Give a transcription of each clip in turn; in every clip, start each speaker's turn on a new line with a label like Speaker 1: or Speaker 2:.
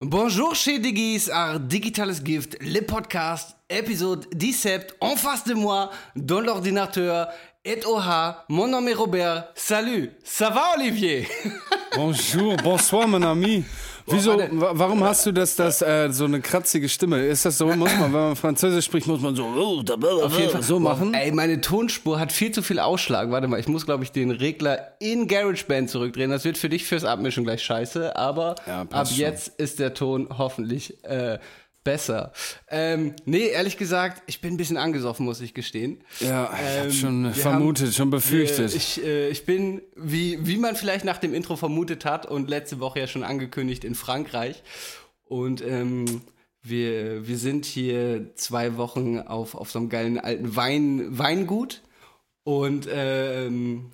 Speaker 1: Bonjour chez Digis, à Digitales Gift, le podcast, épisode 17, en face de moi, dans l'ordinateur, et oha, mon nom est Robert. Salut, ça va Olivier?
Speaker 2: Bonjour, bonsoir, mon ami. Wieso, warum hast du das, das äh, so eine kratzige Stimme? Ist das so, muss man, wenn man Französisch spricht, muss man so, oh, da,
Speaker 1: Auf jeden Fall.
Speaker 2: so machen?
Speaker 1: Ey, meine Tonspur hat viel zu viel Ausschlag. Warte mal, ich muss, glaube ich, den Regler in GarageBand zurückdrehen. Das wird für dich fürs Abmischen gleich scheiße, aber
Speaker 2: Ja,
Speaker 1: ab
Speaker 2: passt schon.
Speaker 1: jetzt ist der Ton hoffentlich äh, besser. Ähm, nee, ehrlich gesagt, ich bin ein bisschen angesoffen, muss ich gestehen.
Speaker 2: Ja, ich
Speaker 1: Ähm,
Speaker 2: schon
Speaker 1: wir
Speaker 2: vermutet, schon befürchtet.
Speaker 1: Äh, ich, äh, ich bin, wie, wie man vielleicht nach dem Intro vermutet hat und letzte Woche ja schon angekündigt, in Frankreich. Und ähm, wir, wir sind hier zwei Wochen auf, auf so einem geilen alten Wein, Weingut. Und ähm,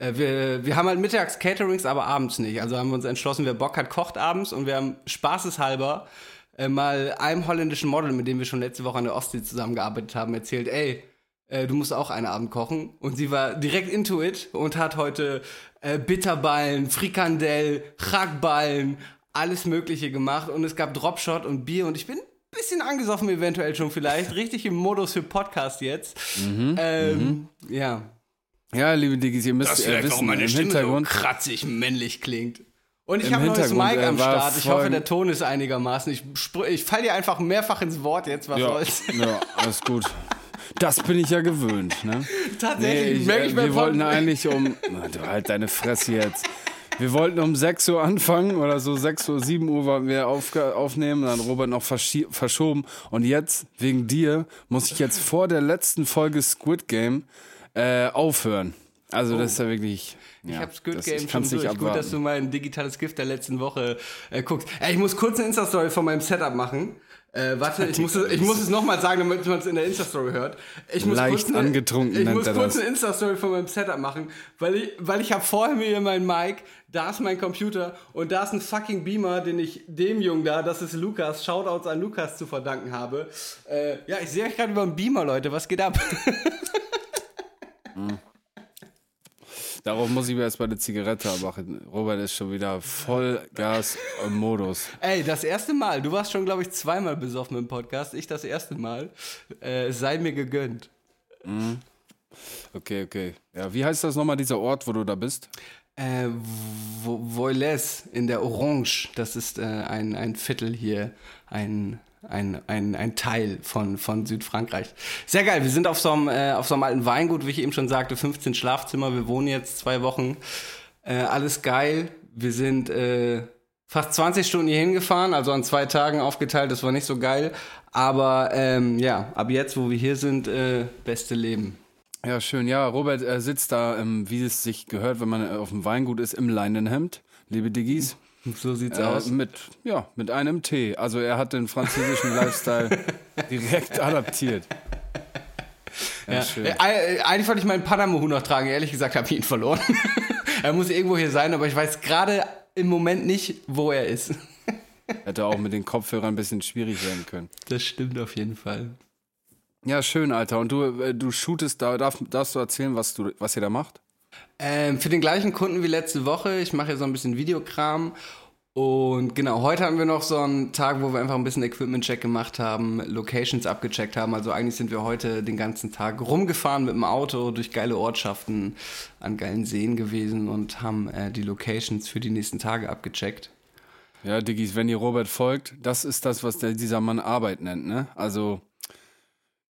Speaker 1: äh, wir, wir haben halt mittags Caterings, aber abends nicht. Also haben wir uns entschlossen, wer Bock hat, kocht abends und wir haben spaßeshalber äh, mal einem holländischen Model, mit dem wir schon letzte Woche an der Ostsee zusammengearbeitet haben, erzählt, ey, äh, du musst auch einen Abend kochen. Und sie war direkt into it und hat heute äh, Bitterballen, Frikandel, Chakballen, alles Mögliche gemacht. Und es gab Dropshot und Bier und ich bin ein bisschen angesoffen eventuell schon vielleicht. Richtig im Modus für Podcast jetzt. ähm, Ja.
Speaker 2: ja, liebe Diggis, ihr müsst äh, wissen, im Hintergrund,
Speaker 1: so kratzig männlich klingt. Und ich habe ein neues Mic am Start. Ich hoffe, der Ton ist einigermaßen. Ich, ich fall dir einfach mehrfach ins Wort jetzt, was
Speaker 2: ja,
Speaker 1: soll's.
Speaker 2: ja, alles gut. Das bin ich ja gewöhnt, ne?
Speaker 1: Tatsächlich,
Speaker 2: ich,
Speaker 1: merke
Speaker 2: äh,
Speaker 1: ich mir
Speaker 2: wir wollten eigentlich um, du halt deine Fresse jetzt. Wir wollten um 6 Uhr anfangen oder so 6 Uhr, 7 Uhr wollten wir aufge aufnehmen, dann Robert noch verschoben und jetzt, wegen dir, muss ich jetzt vor der letzten Folge Squid Game äh, aufhören. Also das ist ja wirklich,
Speaker 1: Ich
Speaker 2: ja,
Speaker 1: habe Squid Game
Speaker 2: ich
Speaker 1: schon durch.
Speaker 2: nicht
Speaker 1: Gut, dass
Speaker 2: abwarten.
Speaker 1: du mein digitales Gift der letzten Woche äh, guckst. Ey, ich muss kurz eine Insta-Story von meinem Setup machen. Äh, warte, ich muss, es, ich muss es nochmal sagen, damit man es in der Insta-Story hört. Ich muss
Speaker 2: Leicht
Speaker 1: kurz eine,
Speaker 2: angetrunken
Speaker 1: Ich muss kurz eine Insta-Story von meinem Setup machen, weil ich, weil ich habe vorher mir hier mein Mic, da ist mein Computer und da ist ein fucking Beamer, den ich dem Jungen da, das ist Lukas, Shoutouts an Lukas zu verdanken habe. Äh, ja, ich sehe euch gerade über den Beamer, Leute, was geht ab?
Speaker 2: Darauf muss ich mir erst mal eine Zigarette machen. Robert ist schon wieder Vollgas im Modus.
Speaker 1: Ey, das erste Mal. Du warst schon, glaube ich, zweimal besoffen im Podcast. Ich das erste Mal. Äh, sei mir gegönnt.
Speaker 2: Okay, okay. Ja, wie heißt das nochmal, dieser Ort, wo du da bist?
Speaker 1: Äh, Vo- Voiles in der Orange. Das ist äh, ein, ein Viertel hier. Ein, ein, ein, ein Teil von, von Südfrankreich. Sehr geil. Wir sind auf so, einem, äh, auf so einem alten Weingut, wie ich eben schon sagte. 15 Schlafzimmer. Wir wohnen jetzt zwei Wochen. Äh, alles geil. Wir sind äh, fast 20 Stunden hier hingefahren, also an zwei Tagen aufgeteilt. Das war nicht so geil. Aber ähm, ja, ab jetzt, wo wir hier sind, äh, beste Leben.
Speaker 2: Ja, schön. Ja, Robert äh, sitzt da, ähm, wie es sich gehört, wenn man äh, auf dem Weingut ist, im Leinenhemd. Liebe Diggis.
Speaker 1: So sieht's
Speaker 2: Äh,
Speaker 1: aus.
Speaker 2: mit, ja, mit einem Tee. Also er hat den französischen Lifestyle direkt adaptiert. Ja,
Speaker 1: Ja.
Speaker 2: schön.
Speaker 1: Äh, äh, eigentlich wollte ich meinen Panama-Hut noch tragen. Ehrlich gesagt habe ich ihn verloren. er muss irgendwo hier sein, aber ich weiß gerade im Moment nicht, wo er ist.
Speaker 2: Hätte auch mit den Kopfhörern ein bisschen schwierig werden können.
Speaker 1: Das stimmt auf jeden Fall.
Speaker 2: Ja, schön, Alter. Und du, äh, du shootest da, darf, darfst du erzählen, was, du, was ihr da macht?
Speaker 1: Ähm, für den gleichen Kunden wie letzte Woche. Ich mache ja so ein bisschen Videokram. Und genau, heute haben wir noch so einen Tag, wo wir einfach ein bisschen Equipment-Check gemacht haben, Locations abgecheckt haben. Also eigentlich sind wir heute den ganzen Tag rumgefahren mit dem Auto durch geile Ortschaften an geilen Seen gewesen und haben äh, die Locations für die nächsten Tage abgecheckt.
Speaker 2: Ja, Diggis, wenn ihr Robert folgt, das ist das, was der, dieser Mann Arbeit nennt, ne? Also,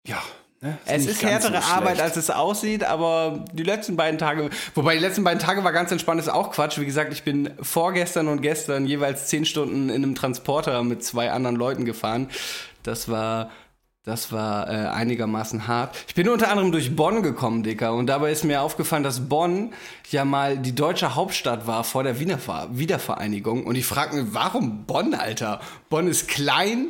Speaker 2: ja. Ne?
Speaker 1: Es
Speaker 2: nicht
Speaker 1: ist härtere
Speaker 2: so
Speaker 1: Arbeit, als es aussieht, aber die letzten beiden Tage, wobei die letzten beiden Tage war ganz entspannt, ist auch Quatsch. Wie gesagt, ich bin vorgestern und gestern jeweils zehn Stunden in einem Transporter mit zwei anderen Leuten gefahren. Das war, das war äh, einigermaßen hart. Ich bin unter anderem durch Bonn gekommen, Dicker, und dabei ist mir aufgefallen, dass Bonn ja mal die deutsche Hauptstadt war vor der Wiener Ver Wiedervereinigung. Und ich frage mich, warum Bonn, Alter? Bonn ist klein,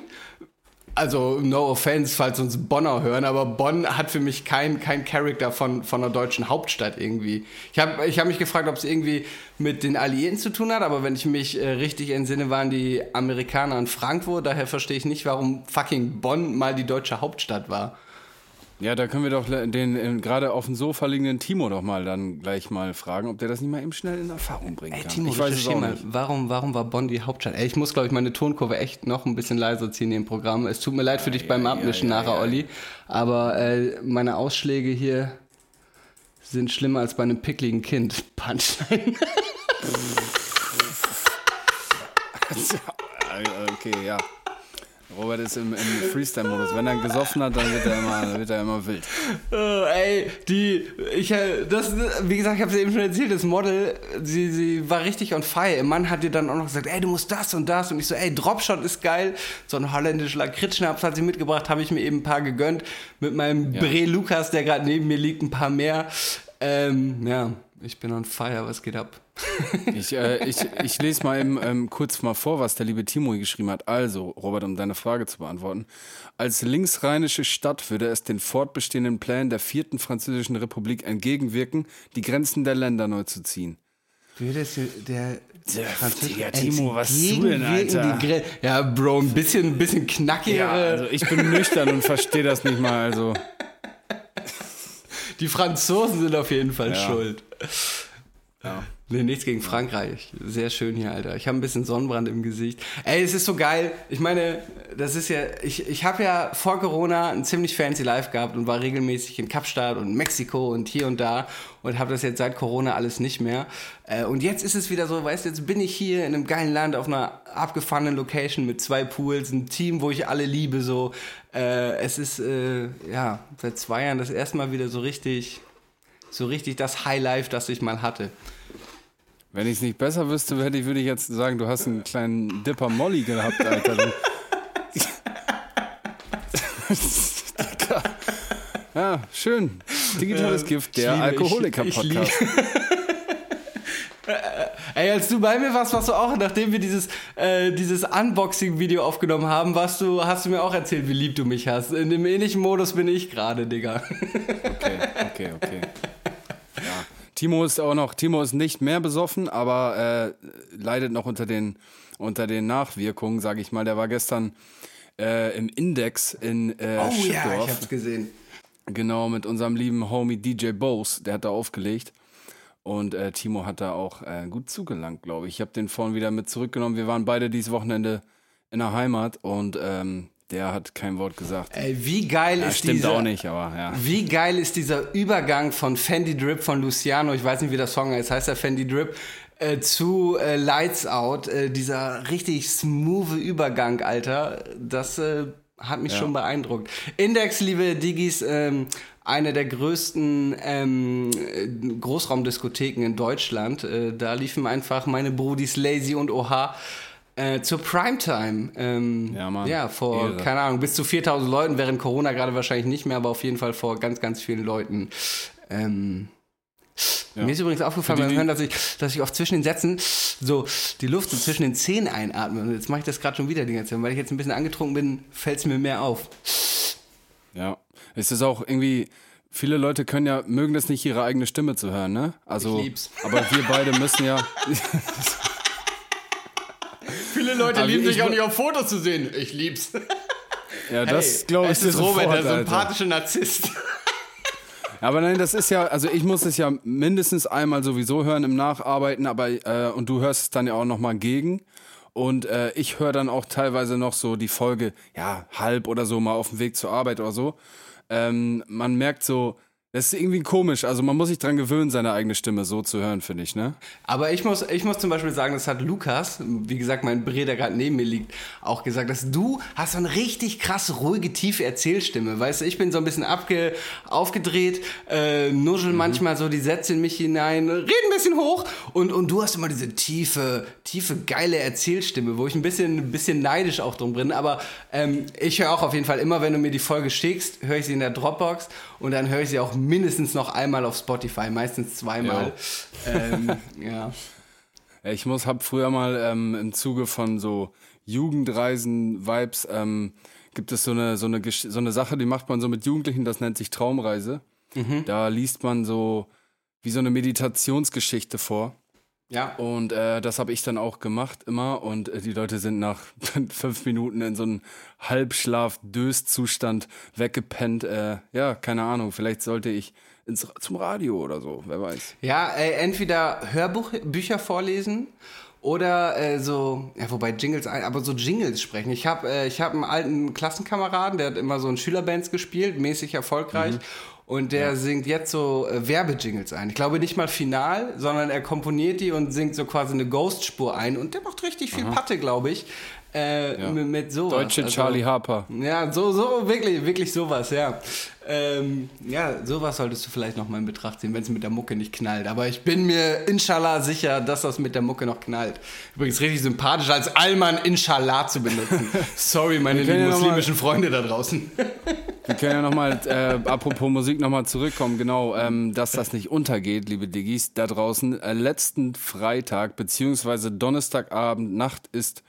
Speaker 1: also no offense, falls uns Bonner hören, aber Bonn hat für mich kein, kein Charakter von, von einer deutschen Hauptstadt irgendwie. Ich habe ich hab mich gefragt, ob es irgendwie mit den Alliierten zu tun hat, aber wenn ich mich äh, richtig entsinne, waren die Amerikaner in Frankfurt, daher verstehe ich nicht, warum fucking Bonn mal die deutsche Hauptstadt war.
Speaker 2: Ja, da können wir doch den gerade auf dem Sofa liegenden Timo doch mal dann gleich mal fragen, ob der das nicht mal eben schnell in Erfahrung bringen
Speaker 1: Ey,
Speaker 2: kann.
Speaker 1: Timo,
Speaker 2: ich weiß es auch
Speaker 1: mal,
Speaker 2: nicht.
Speaker 1: warum, warum war Bonn die Hauptstadt? Ey, ich muss, glaube ich, meine Tonkurve echt noch ein bisschen leiser ziehen im Programm. Es tut mir leid für dich beim Abmischen nachher, Olli. Aber äh, meine Ausschläge hier sind schlimmer als bei einem pickligen Kind. Punchline.
Speaker 2: Ja, Okay, ja. Robert ist im, im Freestyle-Modus. Wenn er gesoffen hat, dann wird er immer, wird er immer wild.
Speaker 1: Oh, ey, die, ich, äh, das, wie gesagt, ich habe es eben schon erzählt, das Model, sie, sie war richtig on fire. Ihr Mann hat ihr dann auch noch gesagt, ey, du musst das und das. Und ich so, ey, Dropshot ist geil. So ein holländischer Lakritzschnaps hat sie mitgebracht, habe ich mir eben ein paar gegönnt. Mit meinem Bre Lukas, der gerade neben mir liegt, ein paar mehr. Ähm, ja, ich bin on fire, was geht ab?
Speaker 2: Ich, äh, ich, ich lese mal eben ähm, kurz mal vor, was der liebe Timo hier geschrieben hat. Also, Robert, um deine Frage zu beantworten. Als linksrheinische Stadt würde es den fortbestehenden Plänen der vierten französischen Republik entgegenwirken, die Grenzen der Länder neu zu ziehen.
Speaker 1: Das hier, der,
Speaker 2: Digga, Timo, was du denn, Alter?
Speaker 1: Ja, Bro, ein bisschen, ein bisschen knackigere.
Speaker 2: Ja, also ich bin nüchtern und verstehe das nicht mal. Also,
Speaker 1: Die Franzosen sind auf jeden Fall
Speaker 2: Ja.
Speaker 1: schuld. Nee, nichts gegen Frankreich. Sehr schön hier, Alter. Ich habe ein bisschen Sonnenbrand im Gesicht. Ey, es ist so geil. Ich meine, das ist ja, ich, ich habe ja vor Corona ein ziemlich fancy Life gehabt und war regelmäßig in Kapstadt und Mexiko und hier und da und habe das jetzt seit Corona alles nicht mehr. Äh, Und jetzt ist es wieder so, weißt du, jetzt bin ich hier in einem geilen Land auf einer abgefahrenen Location mit zwei Pools, ein Team, wo ich alle liebe, so. Äh, Es ist, äh, ja, seit zwei Jahren das erste Mal wieder so richtig, so richtig das Highlife, das ich mal hatte.
Speaker 2: Wenn ich es nicht besser wüsste, hätte ich, würde ich jetzt sagen, du hast einen kleinen Dipper Molly gehabt, Alter. Ja, schön. Digitales Gift, der Alkoholiker-Podcast.
Speaker 1: Ey, als du bei mir warst, warst du auch, nachdem wir dieses, äh, dieses Unboxing-Video aufgenommen haben, warst du, hast du mir auch erzählt, wie lieb du mich hast. In dem ähnlichen Modus bin ich gerade, Digga.
Speaker 2: Okay, okay, okay. Ja. Timo ist auch noch, Timo ist nicht mehr besoffen, aber äh, leidet noch unter den, unter den Nachwirkungen, sage ich mal. Der war gestern äh, im Index in äh,
Speaker 1: Oh ja,
Speaker 2: Schiffdorf.
Speaker 1: ich hab's gesehen.
Speaker 2: Genau, mit unserem lieben Homie DJ Bose, der hat da aufgelegt. Und äh, Timo hat da auch äh, gut zugelangt, glaube ich. Ich habe den vorhin wieder mit zurückgenommen. Wir waren beide dieses Wochenende in der Heimat und ähm, der hat kein Wort gesagt.
Speaker 1: Ey, wie geil
Speaker 2: Ja,
Speaker 1: ist
Speaker 2: stimmt
Speaker 1: dieser,
Speaker 2: auch nicht, aber ja.
Speaker 1: Wie geil ist dieser Übergang von Fendi Drip von Luciano, ich weiß nicht, wie der Song heißt, heißt der Fendi Drip, äh, zu äh, Lights Out. Äh, dieser richtig smooth Übergang, Alter. Das äh, hat mich schon beeindruckt. Index, liebe Digis, ähm, eine der größten ähm, äh, Großraumdiskotheken in Deutschland. Äh, da liefen einfach meine Brudis Lazy und Oha. Äh, zur Primetime. Ähm,
Speaker 2: Ja, Mann.
Speaker 1: Ja, vor,
Speaker 2: Ehre.
Speaker 1: keine Ahnung, bis zu 4000 Leuten, während Corona gerade wahrscheinlich nicht mehr, aber auf jeden Fall vor ganz, ganz vielen Leuten. Ähm, Mir ist übrigens aufgefallen beim Hören, dass ich, dass ich oft zwischen den Sätzen so die Luft so zwischen den Zähnen einatme. Und jetzt mache ich das gerade schon wieder die ganze Zeit. Weil ich jetzt ein bisschen angetrunken bin, fällt es mir mehr auf.
Speaker 2: Ja, es ist auch irgendwie, viele Leute können ja, mögen das nicht, ihre eigene Stimme zu hören, ne? Also,
Speaker 1: Ich lieb's.
Speaker 2: aber wir beide müssen ja,
Speaker 1: Leute
Speaker 2: Aber
Speaker 1: lieben
Speaker 2: ich
Speaker 1: sich auch nicht auf Fotos zu sehen. Ich lieb's.
Speaker 2: ja, das
Speaker 1: Hey,
Speaker 2: glaube ich
Speaker 1: es ist
Speaker 2: sofort,
Speaker 1: Robert, der
Speaker 2: Alter.
Speaker 1: sympathische Narzisst.
Speaker 2: Aber nein, das ist ja, also ich muss es ja mindestens einmal sowieso hören im Nacharbeiten, aber äh, und du hörst es dann ja auch nochmal gegen. Und äh, ich höre dann auch teilweise noch so die Folge, ja, halb oder so mal auf dem Weg zur Arbeit oder so. Ähm, man merkt so, das ist irgendwie komisch. Also man muss sich dran gewöhnen, seine eigene Stimme so zu hören, finde ich, ne?
Speaker 1: Aber ich muss, ich muss zum Beispiel sagen, das hat Lukas, wie gesagt, mein Bre, der gerade neben mir liegt, auch gesagt, dass du hast so eine richtig krass ruhige, tiefe Erzählstimme. Weißt du, ich bin so ein bisschen abge, aufgedreht, äh, nuschel manchmal so die Sätze in mich hinein, red ein bisschen hoch und, und du hast immer diese tiefe, tiefe, geile Erzählstimme, wo ich ein bisschen, ein bisschen neidisch auch drum bin. Aber ähm, ich höre auch auf jeden Fall immer, wenn du mir die Folge schickst, höre ich sie in der Dropbox und dann höre ich sie auch mindestens noch einmal auf Spotify, meistens zweimal. Ähm, ja.
Speaker 2: Ich muss, hab früher mal ähm, im Zuge von so Jugendreisen-Vibes, ähm, gibt es so eine, so, eine, so eine Sache, die macht man so mit Jugendlichen, das nennt sich Traumreise. Da liest man so wie so eine Meditationsgeschichte vor.
Speaker 1: Ja.
Speaker 2: Und äh, das habe ich dann auch gemacht immer. Und äh, die Leute sind nach fünf Minuten in so einen Halbschlaf-Dös-Zustand weggepennt. Äh, ja, keine Ahnung. Vielleicht sollte ich ins, zum Radio oder so. Wer weiß.
Speaker 1: Ja, äh, entweder Hörbücher vorlesen oder äh, so, ja, wobei Jingles, aber so Jingles sprechen. Ich habe äh, ich hab einen alten Klassenkameraden, der hat immer so in Schülerbands gespielt, mäßig erfolgreich.
Speaker 2: Mhm.
Speaker 1: Und der singt jetzt so äh, Werbejingles ein. Ich glaube nicht mal final, sondern er komponiert die und singt so quasi eine Ghost-Spur ein. Und der macht richtig viel Patte, glaube ich. Äh,
Speaker 2: Ja.
Speaker 1: mit, mit sowas.
Speaker 2: Deutsche
Speaker 1: Also-
Speaker 2: Charlie Harper.
Speaker 1: Ja, so, so, wirklich, wirklich sowas, ja. Ähm, ja, sowas solltest du vielleicht noch mal in Betracht ziehen, wenn es mit der Mucke nicht knallt. Aber ich bin mir inshallah sicher, dass das mit der Mucke noch knallt. Übrigens richtig sympathisch, als Allmann inshallah zu benutzen. Sorry, meine lieben
Speaker 2: ja noch mal-
Speaker 1: muslimischen Freunde da draußen.
Speaker 2: Wir können ja nochmal, äh, apropos Musik, nochmal zurückkommen. Genau, ähm, dass das nicht untergeht, liebe Diggis, da draußen. Äh, letzten Freitag, beziehungsweise Donnerstagabend, Nacht ist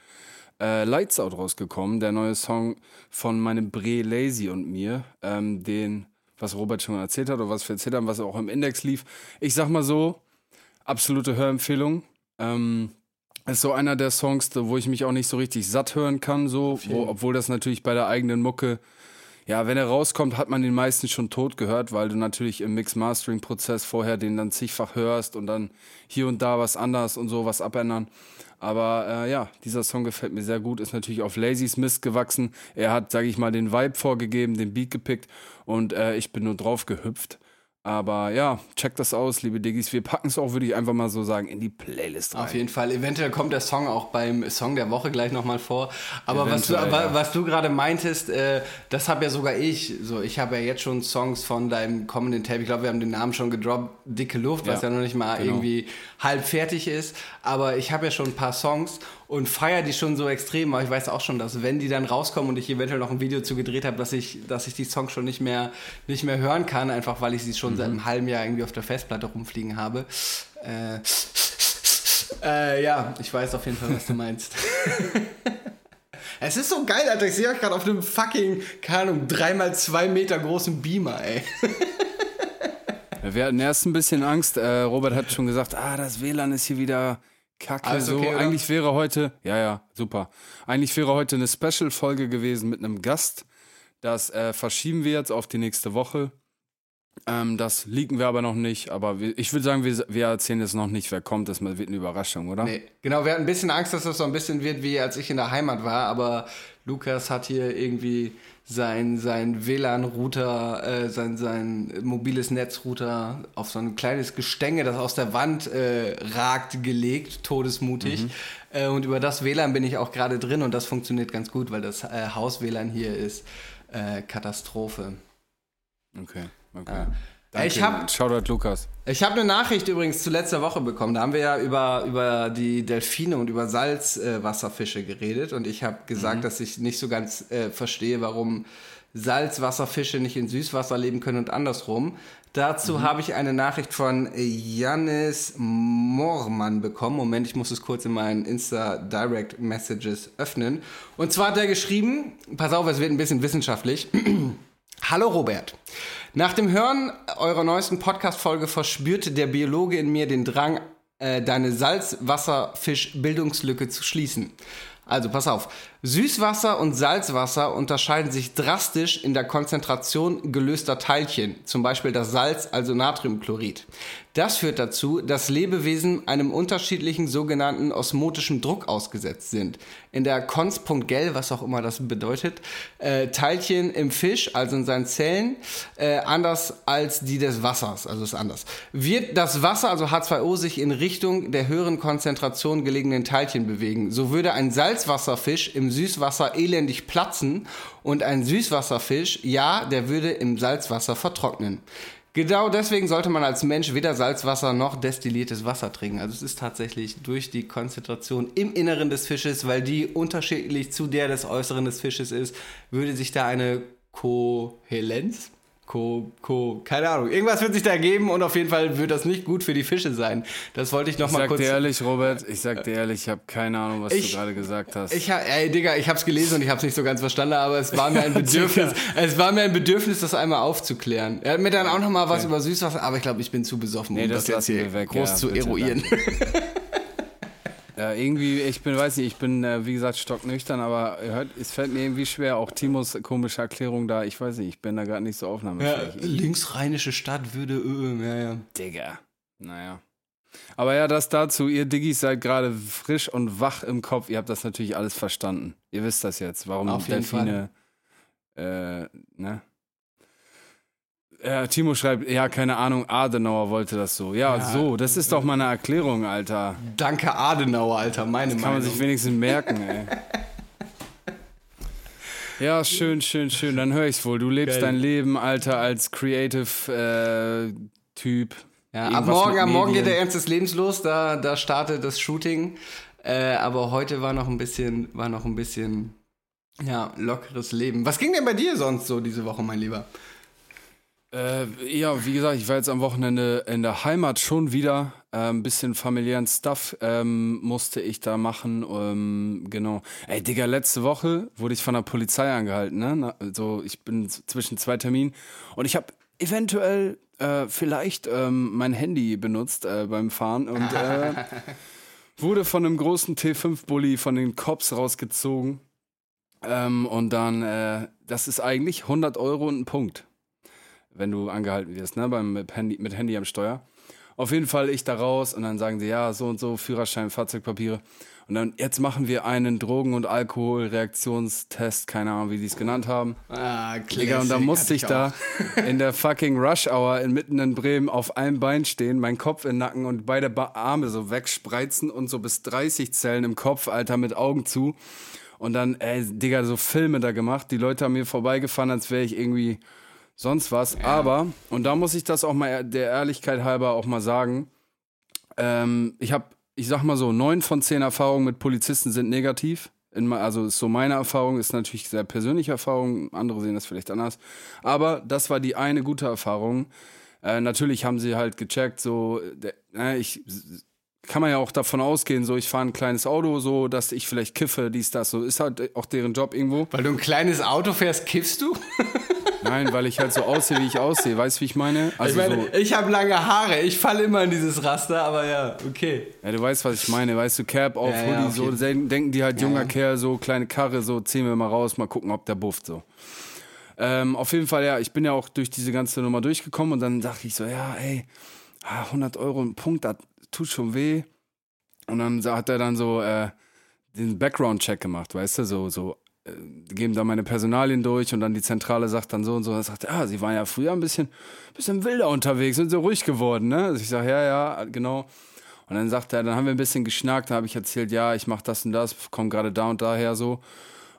Speaker 2: äh, Lights Out rausgekommen. Der neue Song von meinem Bre Lazy und mir. Ähm, den, was Robert schon erzählt hat oder was wir erzählt haben, was auch im Index lief. Ich sag mal so, absolute Hörempfehlung. Ähm, ist so einer der Songs, wo ich mich auch nicht so richtig satt hören kann, so, wo, obwohl das natürlich bei der eigenen Mucke ja, wenn er rauskommt, hat man den meisten schon tot gehört, weil du natürlich im Mix-Mastering-Prozess vorher den dann zigfach hörst und dann hier und da was anders und so was abändern. Aber äh, ja, dieser Song gefällt mir sehr gut, ist natürlich auf Lazys Mist gewachsen. Er hat, sage ich mal, den Vibe vorgegeben, den Beat gepickt und äh, ich bin nur drauf gehüpft. Aber ja, checkt das aus, liebe Diggis. Wir packen es auch, würde ich einfach mal so sagen, in die Playlist rein.
Speaker 1: Auf jeden Fall. Eventuell kommt der Song auch beim Song der Woche gleich nochmal vor. Aber was du,
Speaker 2: ja.
Speaker 1: was du gerade meintest, äh, das habe ja sogar ich. So, ich habe ja jetzt schon Songs von deinem kommenden Tape. Ich glaube, wir haben den Namen schon gedroppt. Dicke Luft, was ja
Speaker 2: Ja,
Speaker 1: noch nicht mal
Speaker 2: genau.
Speaker 1: irgendwie halb fertig ist. Aber ich habe ja schon ein paar Songs und feiere die schon so extrem. Aber ich weiß auch schon, dass wenn die dann rauskommen und ich eventuell noch ein Video zu gedreht habe, dass ich, dass ich die Songs schon nicht mehr, nicht mehr hören kann, einfach weil ich sie schon seit einem halben Jahr irgendwie auf der Festplatte rumfliegen habe. Äh, äh, ja, ich weiß auf jeden Fall, was du meinst. es ist so geil, Alter. Ich sehe euch gerade auf einem fucking, keine Ahnung, dreimal zwei Meter großen Beamer, ey.
Speaker 2: Wir hatten erst ein bisschen Angst. Äh, Robert hat schon gesagt, ah, das WLAN ist hier wieder kacke.
Speaker 1: Alles
Speaker 2: so,
Speaker 1: okay, oder?
Speaker 2: eigentlich wäre heute, ja, ja, super. Eigentlich wäre heute eine Special-Folge gewesen mit einem Gast. Das äh, verschieben wir jetzt auf die nächste Woche. Ähm, das leaken wir aber noch nicht. Aber wir, ich würde sagen, wir, wir erzählen jetzt noch nicht, wer kommt. Das wird eine Überraschung, oder?
Speaker 1: Nee, genau, wir hatten ein bisschen Angst, dass das so ein bisschen wird, wie als ich in der Heimat war, aber Lukas hat hier irgendwie sein, sein WLAN-Router, äh, sein, sein mobiles Netzrouter auf so ein kleines Gestänge, das aus der Wand äh, ragt, gelegt, todesmutig. Äh, und über das WLAN bin ich auch gerade drin und das funktioniert ganz gut, weil das äh, Haus-WLAN hier ist äh, Katastrophe.
Speaker 2: Okay, okay.
Speaker 1: Ja.
Speaker 2: Danke.
Speaker 1: Ich hab-
Speaker 2: Shoutout Lukas.
Speaker 1: Ich habe eine Nachricht übrigens zu letzter Woche bekommen. Da haben wir ja über, über die Delfine und über Salzwasserfische geredet. Und ich habe gesagt, dass ich nicht so ganz äh, verstehe, warum Salzwasserfische nicht in Süßwasser leben können und andersrum. Dazu habe ich eine Nachricht von Janis Mormann bekommen. Moment, ich muss es kurz in meinen Insta Direct Messages öffnen. Und zwar hat er geschrieben, pass auf, es wird ein bisschen wissenschaftlich. Hallo Robert. Nach dem Hören eurer neuesten Podcast-Folge verspürte der Biologe in mir den Drang, äh, deine Salzwasserfisch-Bildungslücke zu schließen. Also pass auf. Süßwasser und Salzwasser unterscheiden sich drastisch in der Konzentration gelöster Teilchen, zum Beispiel das Salz, also Natriumchlorid. Das führt dazu, dass Lebewesen einem unterschiedlichen sogenannten osmotischen Druck ausgesetzt sind. In der Cons.gel, was auch immer das bedeutet, äh, Teilchen im Fisch, also in seinen Zellen, äh, anders als die des Wassers, also ist anders. Wird das Wasser, also H2O, sich in Richtung der höheren Konzentration gelegenen Teilchen bewegen, so würde ein Salzwasserfisch im Süßwasser elendig platzen und ein Süßwasserfisch, ja, der würde im Salzwasser vertrocknen. Genau deswegen sollte man als Mensch weder Salzwasser noch destilliertes Wasser trinken. Also es ist tatsächlich durch die Konzentration im Inneren des Fisches, weil die unterschiedlich zu der des Äußeren des Fisches ist, würde sich da eine Kohälenz, Co, Co, keine Ahnung, irgendwas wird sich da ergeben und auf jeden Fall wird das nicht gut für die Fische sein. Das wollte ich noch
Speaker 2: Ich
Speaker 1: mal
Speaker 2: sag
Speaker 1: kurz.
Speaker 2: dir ehrlich, Robert, ich sag dir ehrlich, ich habe keine Ahnung, was
Speaker 1: Ich-
Speaker 2: du gerade gesagt hast.
Speaker 1: Ich ha- ey, Digga, ich hab's gelesen und ich hab's nicht so ganz verstanden, aber es war mir ein Bedürfnis, es war mir ein Bedürfnis, das einmal aufzuklären. Er hat mir dann auch noch mal was über Süßwasser, aber ich glaube, ich bin zu besoffen,
Speaker 2: Nee,
Speaker 1: um
Speaker 2: das
Speaker 1: das, jetzt hier
Speaker 2: weg,
Speaker 1: groß
Speaker 2: ja,
Speaker 1: zu eruieren.
Speaker 2: Ja, irgendwie, ich bin, weiß nicht, ich bin, äh, wie gesagt, stocknüchtern, aber hört, es fällt mir irgendwie schwer, auch Timos komische Erklärung da, ich weiß nicht, ich bin da gerade nicht so aufnahmefähig.
Speaker 1: linksrheinische Stadt würde, äh, ja, ja.
Speaker 2: Digga. Naja. Aber ja, das dazu, ihr Diggis seid gerade frisch und wach im Kopf, ihr habt das natürlich alles verstanden. Ihr wisst das jetzt, warum
Speaker 1: Auf jeden
Speaker 2: Delfine, äh, ne? Ja, Timo schreibt, ja, keine Ahnung, Adenauer wollte das so. Ja,
Speaker 1: Ja.
Speaker 2: so, das ist doch mal eine Erklärung, Alter.
Speaker 1: Danke Adenauer, Alter, meine
Speaker 2: Kann man
Speaker 1: Meinung.
Speaker 2: sich wenigstens merken, ey. Ja, schön, schön, schön. Dann höre ich's wohl. Du lebst
Speaker 1: Geil.
Speaker 2: dein Leben, Alter, als Creative äh, Typ.
Speaker 1: Ja, ab morgen, ab morgen geht der Ernst des Lebens los, da, da startet das Shooting. Äh, aber heute war noch ein bisschen, war noch ein bisschen, ja, lockeres Leben. Was ging denn bei dir sonst so diese Woche, mein Lieber?
Speaker 2: Äh, ja, wie gesagt, ich war jetzt am Wochenende in der Heimat schon wieder. Äh, ein bisschen familiären Stuff ähm, musste ich da machen. Ähm, genau. Ey, Digga, letzte Woche wurde ich von der Polizei angehalten. Ne? Na, so, ich bin zwischen zwei Terminen und ich habe eventuell äh, vielleicht ähm, mein Handy benutzt äh, beim Fahren und äh, wurde von einem großen T5-Bully von den Cops rausgezogen. Ähm, und dann, äh, das ist eigentlich 100 Euro und ein Punkt wenn du angehalten wirst, ne, beim mit Handy, mit Handy am Steuer. Auf jeden Fall ich da raus und dann sagen sie, ja, so und so, Führerschein, Fahrzeugpapiere. Und dann, jetzt machen wir einen Drogen- und Alkoholreaktionstest, keine Ahnung, wie die es genannt haben.
Speaker 1: Ah,
Speaker 2: Digga, und da musste ich da in der fucking Rush Hour inmitten in Bremen auf einem Bein stehen, mein Kopf in den Nacken und beide ba Arme so wegspreizen und so bis 30 Zellen im Kopf, Alter, mit Augen zu. Und dann, ey, Digga, so Filme da gemacht. Die Leute haben mir vorbeigefahren, als wäre ich irgendwie sonst was. Aber, und da muss ich das auch mal der Ehrlichkeit halber auch mal sagen, ähm, ich habe, ich sag mal so, neun von zehn Erfahrungen mit Polizisten sind negativ. In, also ist so meine Erfahrung, ist natürlich sehr persönliche Erfahrung, andere sehen das vielleicht anders. Aber das war die eine gute Erfahrung. Äh, natürlich haben sie halt gecheckt, so, äh, ich kann man ja auch davon ausgehen, so ich fahre ein kleines Auto, so dass ich vielleicht kiffe, dies, das, so ist halt auch deren Job irgendwo.
Speaker 1: Weil du ein kleines Auto fährst, kiffst du?
Speaker 2: Nein, weil ich halt so aussehe, wie ich aussehe. Weißt du, wie ich meine? Also
Speaker 1: ich meine,
Speaker 2: so,
Speaker 1: ich habe lange Haare, ich falle immer in dieses Raster, aber ja, okay.
Speaker 2: ja, du weißt, was ich meine. Weißt du, Cap auf
Speaker 1: Ja, ja,
Speaker 2: Hoodie,
Speaker 1: auf
Speaker 2: so denken die halt junger
Speaker 1: ja.
Speaker 2: Kerl, so kleine Karre, so ziehen wir mal raus, mal gucken, ob der bufft, so. Ähm, auf jeden Fall, ja, ich bin ja auch durch diese ganze Nummer durchgekommen und dann dachte ich so, ja, ey, ah, 100 Euro ein Punkt, das tut schon weh. Und dann hat er dann so äh, den Background-Check gemacht, weißt du, so, so geben da meine Personalien durch und dann die Zentrale sagt dann so und so. Er sagt, ah, sie waren ja früher ein bisschen, bisschen wilder unterwegs, sind so ruhig geworden, ne? Also ich sage, ja, ja, genau. Und dann sagt er, dann haben wir ein bisschen geschnackt, dann habe ich erzählt, ja, ich mache das und das, komme gerade da und daher so.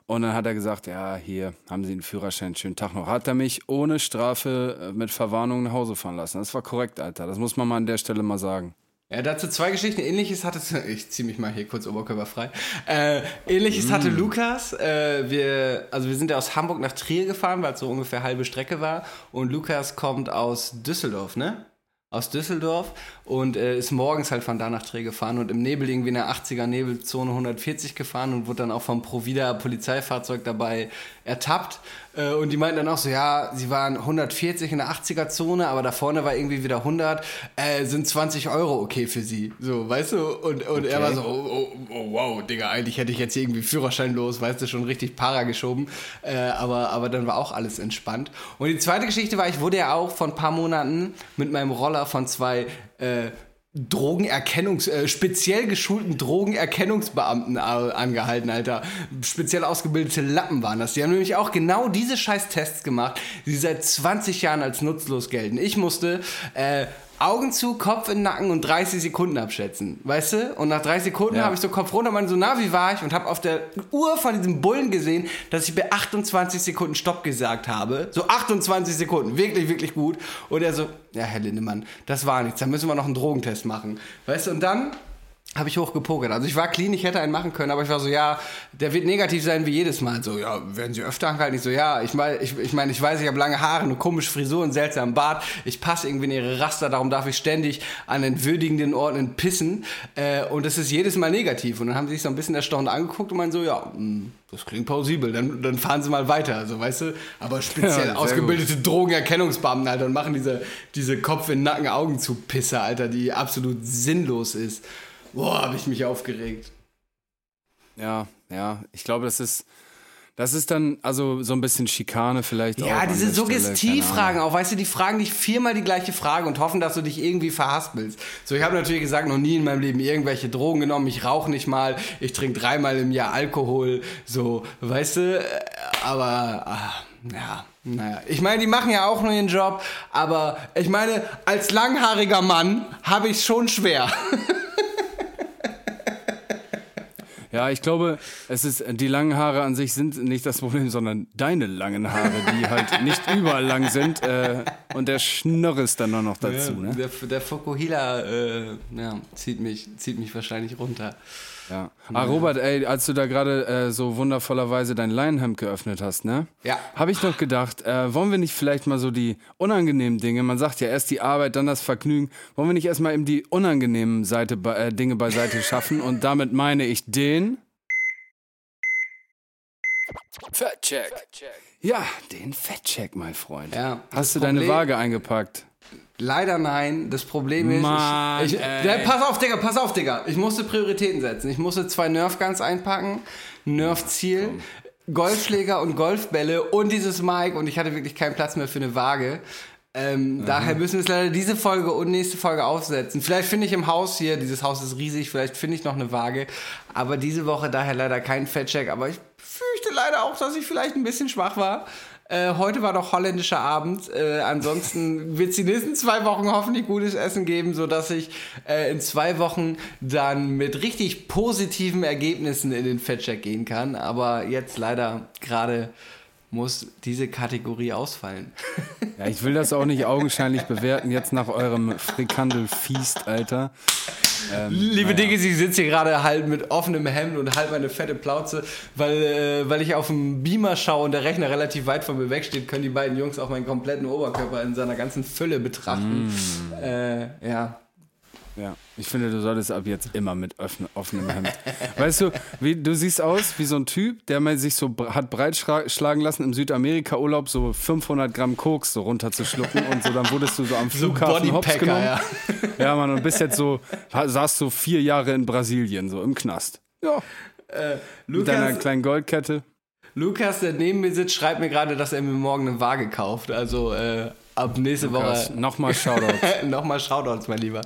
Speaker 2: Und dann hat er gesagt, ja, hier haben Sie einen Führerschein, schönen Tag noch. Hat er mich ohne Strafe äh, mit Verwarnung nach Hause fahren lassen. Das war korrekt, Alter. Das muss man mal an der Stelle mal sagen.
Speaker 1: Ja, dazu zwei Geschichten. Ähnliches hatte, ich zieh mich mal hier kurz oberkörperfrei. Äh, Ähnliches hatte Lukas. Äh, wir, also wir sind ja aus Hamburg nach Trier gefahren, weil es so ungefähr halbe Strecke war. Und Lukas kommt aus Düsseldorf, ne? Aus Düsseldorf und äh, ist morgens halt von da nach Trier gefahren und im Nebel irgendwie in der 80er Nebelzone 140 gefahren und wurde dann auch vom Provida Polizeifahrzeug dabei ertappt. Äh, und die meinten dann auch so, ja, sie waren 140 in der 80er Zone, aber da vorne war irgendwie wieder 100, äh, sind 20 Euro okay für sie. So, weißt du? Und, und er war so, oh, oh, oh, wow, Digga, eigentlich hätte ich jetzt hier irgendwie Führerschein los, weißt du, schon richtig para geschoben. Äh, aber, aber dann war auch alles entspannt. Und die zweite Geschichte war, ich wurde ja auch vor ein paar Monaten mit meinem Roller von zwei äh, Drogenerkennungs, äh, speziell geschulten Drogenerkennungsbeamten angehalten, Alter. Speziell ausgebildete Lappen waren das. Die haben nämlich auch genau diese scheiß Tests gemacht, die seit 20 Jahren als nutzlos gelten. Ich musste äh, Augen zu, Kopf in den Nacken und 30 Sekunden abschätzen, weißt du? Und nach 30 Sekunden
Speaker 2: Ja.
Speaker 1: habe ich so Kopf runter und meinte so, na, wie war ich? Und habe auf der Uhr von diesem Bullen gesehen, dass ich bei 28 Sekunden Stopp gesagt habe. So 28 Sekunden, wirklich, wirklich gut. Und er so, ja, Herr Lindemann, das war nichts, da müssen wir noch einen Drogentest machen. Weißt du, und dann habe ich hochgepokert. Also ich war clean, ich hätte einen machen können, aber ich war so, ja, der wird negativ sein wie jedes Mal. So, ja, werden Sie öfter angehalten? Ich so, ja, ich meine, ich, ich, mein, ich weiß, ich habe lange Haare, eine komische Frisur, einen seltsamen Bart. Ich passe irgendwie in Ihre Raster, darum darf ich ständig an den würdigenden Orten pissen. Äh, und das ist jedes Mal negativ. Und dann haben sie sich so ein bisschen erstaunt angeguckt und meinen so, ja, mh, das klingt plausibel, dann, dann fahren Sie mal weiter, so, weißt du? Aber speziell
Speaker 2: Ja,
Speaker 1: ausgebildete Drogenerkennungsbeamten, Alter, und machen diese, diese Kopf in Nacken Augen zu Pisse, Alter, die absolut sinnlos ist. Boah, habe ich mich aufgeregt.
Speaker 2: Ja, ja. Ich glaube, das ist. Das ist dann also so ein bisschen Schikane vielleicht auch.
Speaker 1: Ja,
Speaker 2: an
Speaker 1: diese Suggestivfragen auch, weißt du, die fragen dich viermal die gleiche Frage und hoffen, dass du dich irgendwie verhaspelst. So, ich habe natürlich gesagt, noch nie in meinem Leben irgendwelche Drogen genommen, ich rauche nicht mal, ich trinke dreimal im Jahr Alkohol, so, weißt du, äh, aber, ah, ja, naja. Ich meine, die machen ja auch nur ihren Job, aber ich meine, als langhaariger Mann habe ich es schon schwer.
Speaker 2: Ja, ich glaube, es ist, die langen Haare an sich sind nicht das Problem, sondern deine langen Haare, die halt nicht überall lang sind. Äh, und der Schnörres dann nur noch dazu, ne?
Speaker 1: Der, der Fokuhila äh, ja, zieht, mich, zieht mich wahrscheinlich runter.
Speaker 2: Ja. Ah, Robert, ey, als du da gerade äh, so wundervollerweise dein Leinenhemd geöffnet hast, ne?
Speaker 1: Ja.
Speaker 2: Habe ich noch gedacht, äh, wollen wir nicht vielleicht mal so die unangenehmen Dinge, man sagt ja erst die Arbeit, dann das Vergnügen, wollen wir nicht erstmal eben die unangenehmen Seite, äh, Dinge beiseite schaffen und damit meine ich den... Fettcheck. Ja, den Fettcheck, mein Freund.
Speaker 1: Ja,
Speaker 2: Hast du deine
Speaker 1: Problem-
Speaker 2: Waage eingepackt?
Speaker 1: Leider nein. Das Problem ist,
Speaker 2: Mann,
Speaker 1: ich, ich, ja, pass auf, Digga, pass auf, Digga. Ich musste Prioritäten setzen. Ich musste zwei Nerf-Guns einpacken, Nerf-Ziel, Golfschläger und Golfbälle und dieses Mic und ich hatte wirklich keinen Platz mehr für eine Waage. Ähm, Daher müssen wir es leider diese Folge und nächste Folge aufsetzen. Vielleicht finde ich im Haus hier, dieses Haus ist riesig, vielleicht finde ich noch eine Waage. Aber diese Woche daher leider kein Fettcheck. Aber ich fürchte leider auch, dass ich vielleicht ein bisschen schwach war. Äh, heute war doch holländischer Abend. Äh, ansonsten wird es die nächsten zwei Wochen hoffentlich gutes Essen geben, sodass ich äh, in zwei Wochen dann mit richtig positiven Ergebnissen in den Fettcheck gehen kann. Aber jetzt leider gerade muss diese Kategorie ausfallen.
Speaker 2: Ja, ich will das auch nicht augenscheinlich bewerten, jetzt nach eurem Frikandel-Feast, Alter. Ähm,
Speaker 1: Liebe
Speaker 2: naja.
Speaker 1: Dinge, ich sitze hier gerade halt mit offenem Hemd und halt meine fette Plauze, weil, äh, weil ich auf dem Beamer schaue und der Rechner relativ weit von mir wegsteht, können die beiden Jungs auch meinen kompletten Oberkörper in seiner ganzen Fülle betrachten.
Speaker 2: Mm.
Speaker 1: Äh, ja.
Speaker 2: Ja, ich finde, du solltest ab jetzt immer mit öffne, offenem Hemd. Weißt du, wie, du siehst aus wie so ein Typ, der mal sich so hat breitschlagen lassen im Südamerika-Urlaub so 500 Gramm Koks so runterzuschlucken und so, dann wurdest du so am Flughafen hops
Speaker 1: Bodypacker,
Speaker 2: genommen.
Speaker 1: ja.
Speaker 2: Ja, Mann, und bist jetzt so, saß so vier Jahre in Brasilien, so im Knast. Ja, mit deiner
Speaker 1: Lukas,
Speaker 2: kleinen Goldkette.
Speaker 1: Lukas, der neben mir sitzt, schreibt mir gerade, dass er mir morgen eine Waage kauft. Also äh, ab nächste
Speaker 2: Lukas,
Speaker 1: Woche
Speaker 2: Nochmal Shoutout.
Speaker 1: Nochmal Shoutouts, mein Lieber.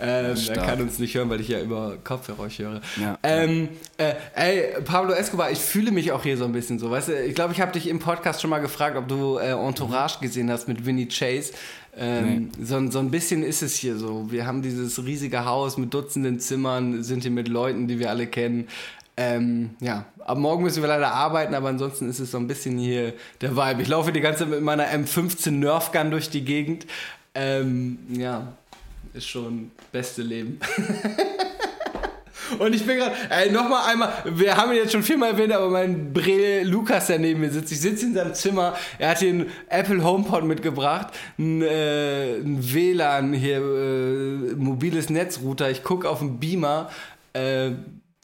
Speaker 1: Ähm, er kann uns nicht hören, weil ich ja über Kopfhörer euch höre.
Speaker 2: Ja.
Speaker 1: Ähm, äh, ey, Pablo Escobar, ich fühle mich auch hier so ein bisschen so. Weißt du, ich glaube, ich habe dich im Podcast schon mal gefragt, ob du äh, Entourage gesehen hast mit Vinny Chase. Ähm, so, ein- so ein bisschen ist es hier so. Wir haben dieses riesige Haus mit Dutzenden Zimmern, sind hier mit Leuten, die wir alle kennen. Ähm, ja, ab morgen müssen wir leider arbeiten, aber ansonsten ist es so ein bisschen hier der Vibe. Ich laufe die ganze Zeit mit meiner M15 Nerf Gun durch die Gegend. Ähm, ja, ist schon beste Leben. Und ich bin gerade, ey, nochmal einmal, wir haben ihn jetzt schon viermal erwähnt, aber mein Bre Lukas, der neben mir sitzt, ich sitze in seinem Zimmer, er hat hier einen Apple HomePod mitgebracht, ein, äh, ein WLAN hier, äh, mobiles Netzrouter, ich gucke auf den Beamer, äh,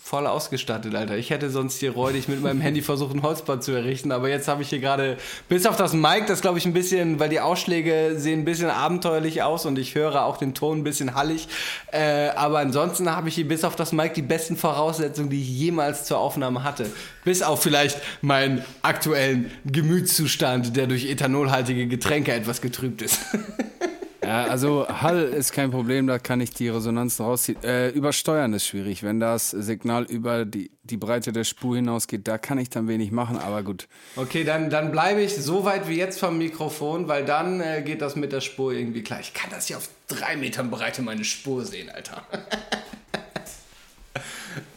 Speaker 1: voll ausgestattet, Alter. Ich hätte sonst hier räudig mit meinem Handy versucht, ein Holzbad zu errichten, aber jetzt habe ich hier gerade, bis auf das Mic, das glaube ich ein bisschen, weil die Ausschläge sehen ein bisschen abenteuerlich aus und ich höre auch den Ton ein bisschen hallig, äh, aber ansonsten habe ich hier bis auf das Mic die besten Voraussetzungen, die ich jemals zur Aufnahme hatte. Bis auf vielleicht meinen aktuellen Gemütszustand, der durch ethanolhaltige Getränke etwas getrübt ist.
Speaker 2: Ja, also Hall ist kein Problem, da kann ich die Resonanz rausziehen. Äh, übersteuern ist schwierig. Wenn das Signal über die, die Breite der Spur hinausgeht, da kann ich dann wenig machen, aber gut.
Speaker 1: Okay, dann, dann bleibe ich so weit wie jetzt vom Mikrofon, weil dann äh, geht das mit der Spur irgendwie klar. Ich kann das hier auf drei Metern Breite meine Spur sehen, Alter.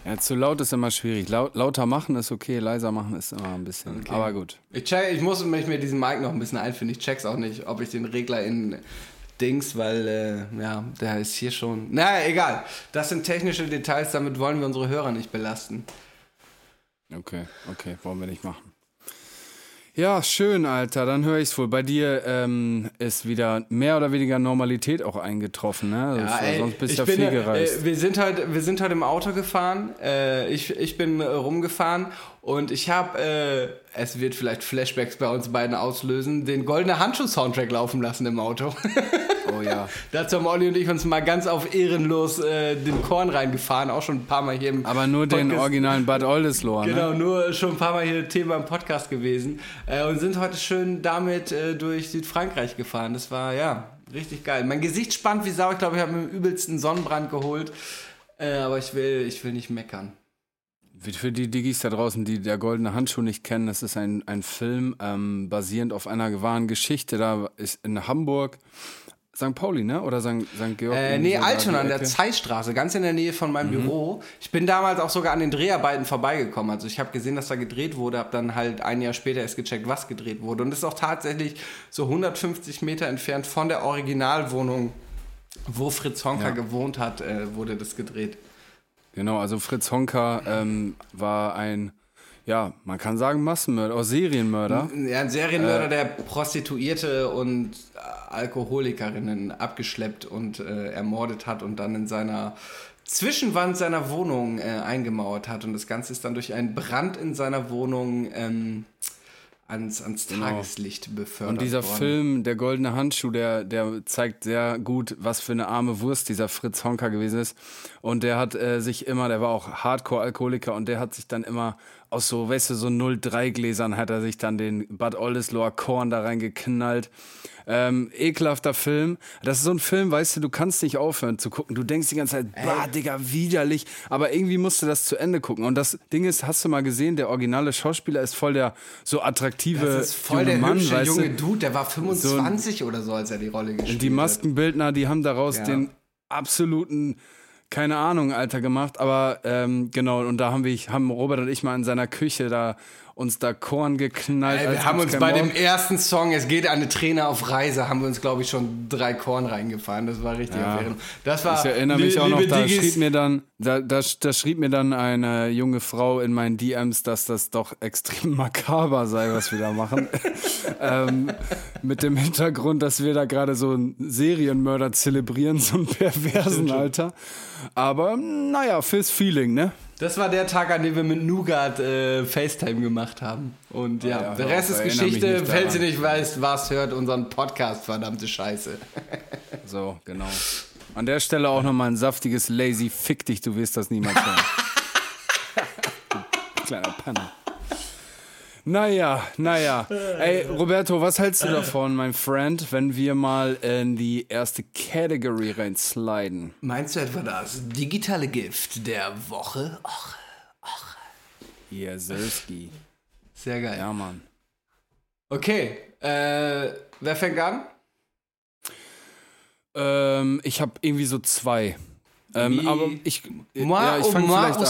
Speaker 2: Ja, zu laut ist immer schwierig. Lau lauter machen ist okay, leiser machen ist immer ein bisschen. Aber gut.
Speaker 1: Ich, check, ich muss mich mit diesem Mic noch ein bisschen einfinden. Ich check's auch nicht, ob ich den Regler in Dings, weil, äh, ja, der ist hier schon. Naja, egal. Das sind technische Details, damit wollen wir unsere Hörer nicht belasten.
Speaker 2: Okay, okay, wollen wir nicht machen. Ja, schön, Alter. Dann höre ich's wohl. Bei dir ähm, ist wieder mehr oder weniger Normalität auch eingetroffen, ne? Das-
Speaker 1: ey,
Speaker 2: sonst bist
Speaker 1: ich
Speaker 2: du ja
Speaker 1: bin,
Speaker 2: viel gereist.
Speaker 1: Äh, wir, sind heute, wir sind heute im Auto gefahren. Äh, ich, ich bin rumgefahren und ich habe, äh, es wird vielleicht Flashbacks bei uns beiden auslösen, den Goldene Handschuh-Soundtrack laufen lassen im Auto.
Speaker 2: Oh ja.
Speaker 1: Dazu haben Olli und ich uns mal ganz auf ehrenlos äh, den Korn reingefahren, auch schon ein paar Mal hier im
Speaker 2: Aber nur den
Speaker 1: Podcast.
Speaker 2: originalen Bad Oldesloe,
Speaker 1: Genau,
Speaker 2: ne?
Speaker 1: nur schon ein paar Mal hier Thema im Podcast gewesen äh, und sind heute schön damit äh, durch Südfrankreich gefahren. Das war ja richtig geil. Mein Gesicht spannt wie Sau. Ich glaube, ich habe mir den übelsten Sonnenbrand geholt. Äh, aber ich will, ich will nicht meckern.
Speaker 2: Für die Diggis da draußen, die der goldene Handschuh nicht kennen, das ist ein, ein Film ähm, basierend auf einer wahren Geschichte. Da ist in Hamburg St. Pauli, ne? Oder St. St. Georg?
Speaker 1: Äh, nee, Altona an der
Speaker 2: Ecke.
Speaker 1: Zeitstraße, ganz in der Nähe von meinem Büro. Ich bin damals auch sogar an den Dreharbeiten vorbeigekommen. Also ich habe gesehen, dass da gedreht wurde, habe dann halt ein Jahr später erst gecheckt, was gedreht wurde. Und das ist auch tatsächlich so 150 Meter entfernt von der Originalwohnung, wo Fritz Honka
Speaker 2: Ja.
Speaker 1: gewohnt hat, äh, wurde das gedreht.
Speaker 2: Genau, also Fritz Honka ähm, war ein, ja, man kann sagen Massenmörder, auch Serienmörder.
Speaker 1: Ja, ein Serienmörder, der Prostituierte und äh, Alkoholikerinnen abgeschleppt und äh, ermordet hat und dann in seiner Zwischenwand seiner Wohnung äh, eingemauert hat. Und das Ganze ist dann durch einen Brand in seiner Wohnung ähm, ans, ans Tageslicht befördert
Speaker 2: Und dieser
Speaker 1: worden.
Speaker 2: Film, der goldene Handschuh, der, der zeigt sehr gut, was für eine arme Wurst dieser Fritz Honka gewesen ist. Und der hat äh, sich immer, der war auch Hardcore-Alkoholiker und der hat sich dann immer aus so, weißt du, so 0,3-Gläsern hat er sich dann den Bad Oldesloe Korn da reingeknallt. Ähm, ekelhafter Film. Das ist so ein Film, weißt du, du kannst nicht aufhören zu gucken. Du denkst die ganze Zeit, bah, Digga, widerlich. Aber irgendwie musst du das zu Ende gucken. Und das Ding ist, hast du mal gesehen, der originale Schauspieler ist voll der so attraktive
Speaker 1: Das ist voll
Speaker 2: junge
Speaker 1: der
Speaker 2: Mann,
Speaker 1: hübsche
Speaker 2: weißt
Speaker 1: junge
Speaker 2: du?
Speaker 1: Dude, der war 25 oder so, als er die Rolle gespielt
Speaker 2: Die
Speaker 1: hat.
Speaker 2: Maskenbildner, die haben daraus
Speaker 1: Ja.
Speaker 2: den absoluten, keine Ahnung, Alter gemacht. Aber ähm, genau, und da haben wir, haben Robert und ich mal in seiner Küche da uns da Korn geknallt.
Speaker 1: Ey, wir haben uns bei
Speaker 2: Morgen.
Speaker 1: dem ersten Song, es geht eine Träne auf Reise, haben wir uns, glaube ich, schon drei Korn reingefahren. Das war richtig
Speaker 2: Ja.
Speaker 1: Das war,
Speaker 2: Ich erinnere mich auch noch, da schrieb mir dann, da, da, da schrieb mir dann eine junge Frau in meinen DMs, dass das doch extrem makaber sei, was wir da machen. ähm, mit dem Hintergrund, dass wir da gerade so einen Serienmörder zelebrieren, so einen perversen Alter. Aber naja, fürs Feeling, ne?
Speaker 1: Das war der Tag, an dem wir mit Nougat äh, FaceTime gemacht haben. Und ja,
Speaker 2: ja,
Speaker 1: der Rest ist Geschichte. Falls ihr nicht weißt, was hört unseren Podcast, verdammte Scheiße.
Speaker 2: So, genau. An der Stelle auch nochmal ein saftiges Lazy Fick dich, du wirst das niemals hören. kleiner Panne. Naja, naja. Ey, Roberto, was hältst du davon, mein Friend, wenn wir mal in die erste Category reinsliden?
Speaker 1: Meinst du etwa das digitale Gift der Woche? Och,
Speaker 2: Jeselski.
Speaker 1: sehr geil.
Speaker 2: Ja, Mann.
Speaker 1: Okay, äh, wer fängt an?
Speaker 2: Ähm, ich habe irgendwie so zwei. Ähm, aber ich,
Speaker 1: Moi
Speaker 2: ja, ich
Speaker 1: ou
Speaker 2: fange
Speaker 1: moi
Speaker 2: vielleicht an.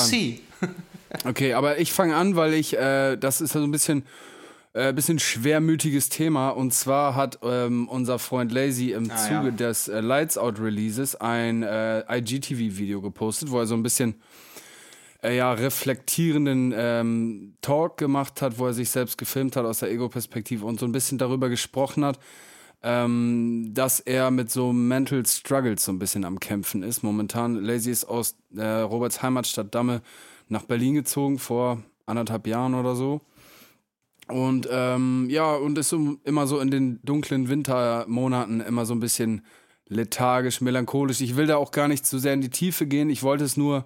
Speaker 2: Okay, aber ich fange an, weil ich, äh, das ist so ein bisschen, äh, bisschen schwermütiges Thema. Und zwar hat ähm, unser Freund Lazy im
Speaker 1: Ah,
Speaker 2: Zuge
Speaker 1: ja.
Speaker 2: des äh, Lights Out Releases ein äh, IGTV-Video gepostet, wo er so ein bisschen äh, ja, reflektierenden ähm, Talk gemacht hat, wo er sich selbst gefilmt hat aus der Ego-Perspektive und so ein bisschen darüber gesprochen hat, ähm, dass er mit so Mental Struggles so ein bisschen am Kämpfen ist. Momentan, Lazy ist aus äh, Roberts Heimatstadt Damme nach Berlin gezogen vor anderthalb Jahren oder so. Und ähm, ja, und ist so, immer so in den dunklen Wintermonaten immer so ein bisschen lethargisch, melancholisch. Ich will da auch gar nicht zu sehr in die Tiefe gehen. Ich wollte es nur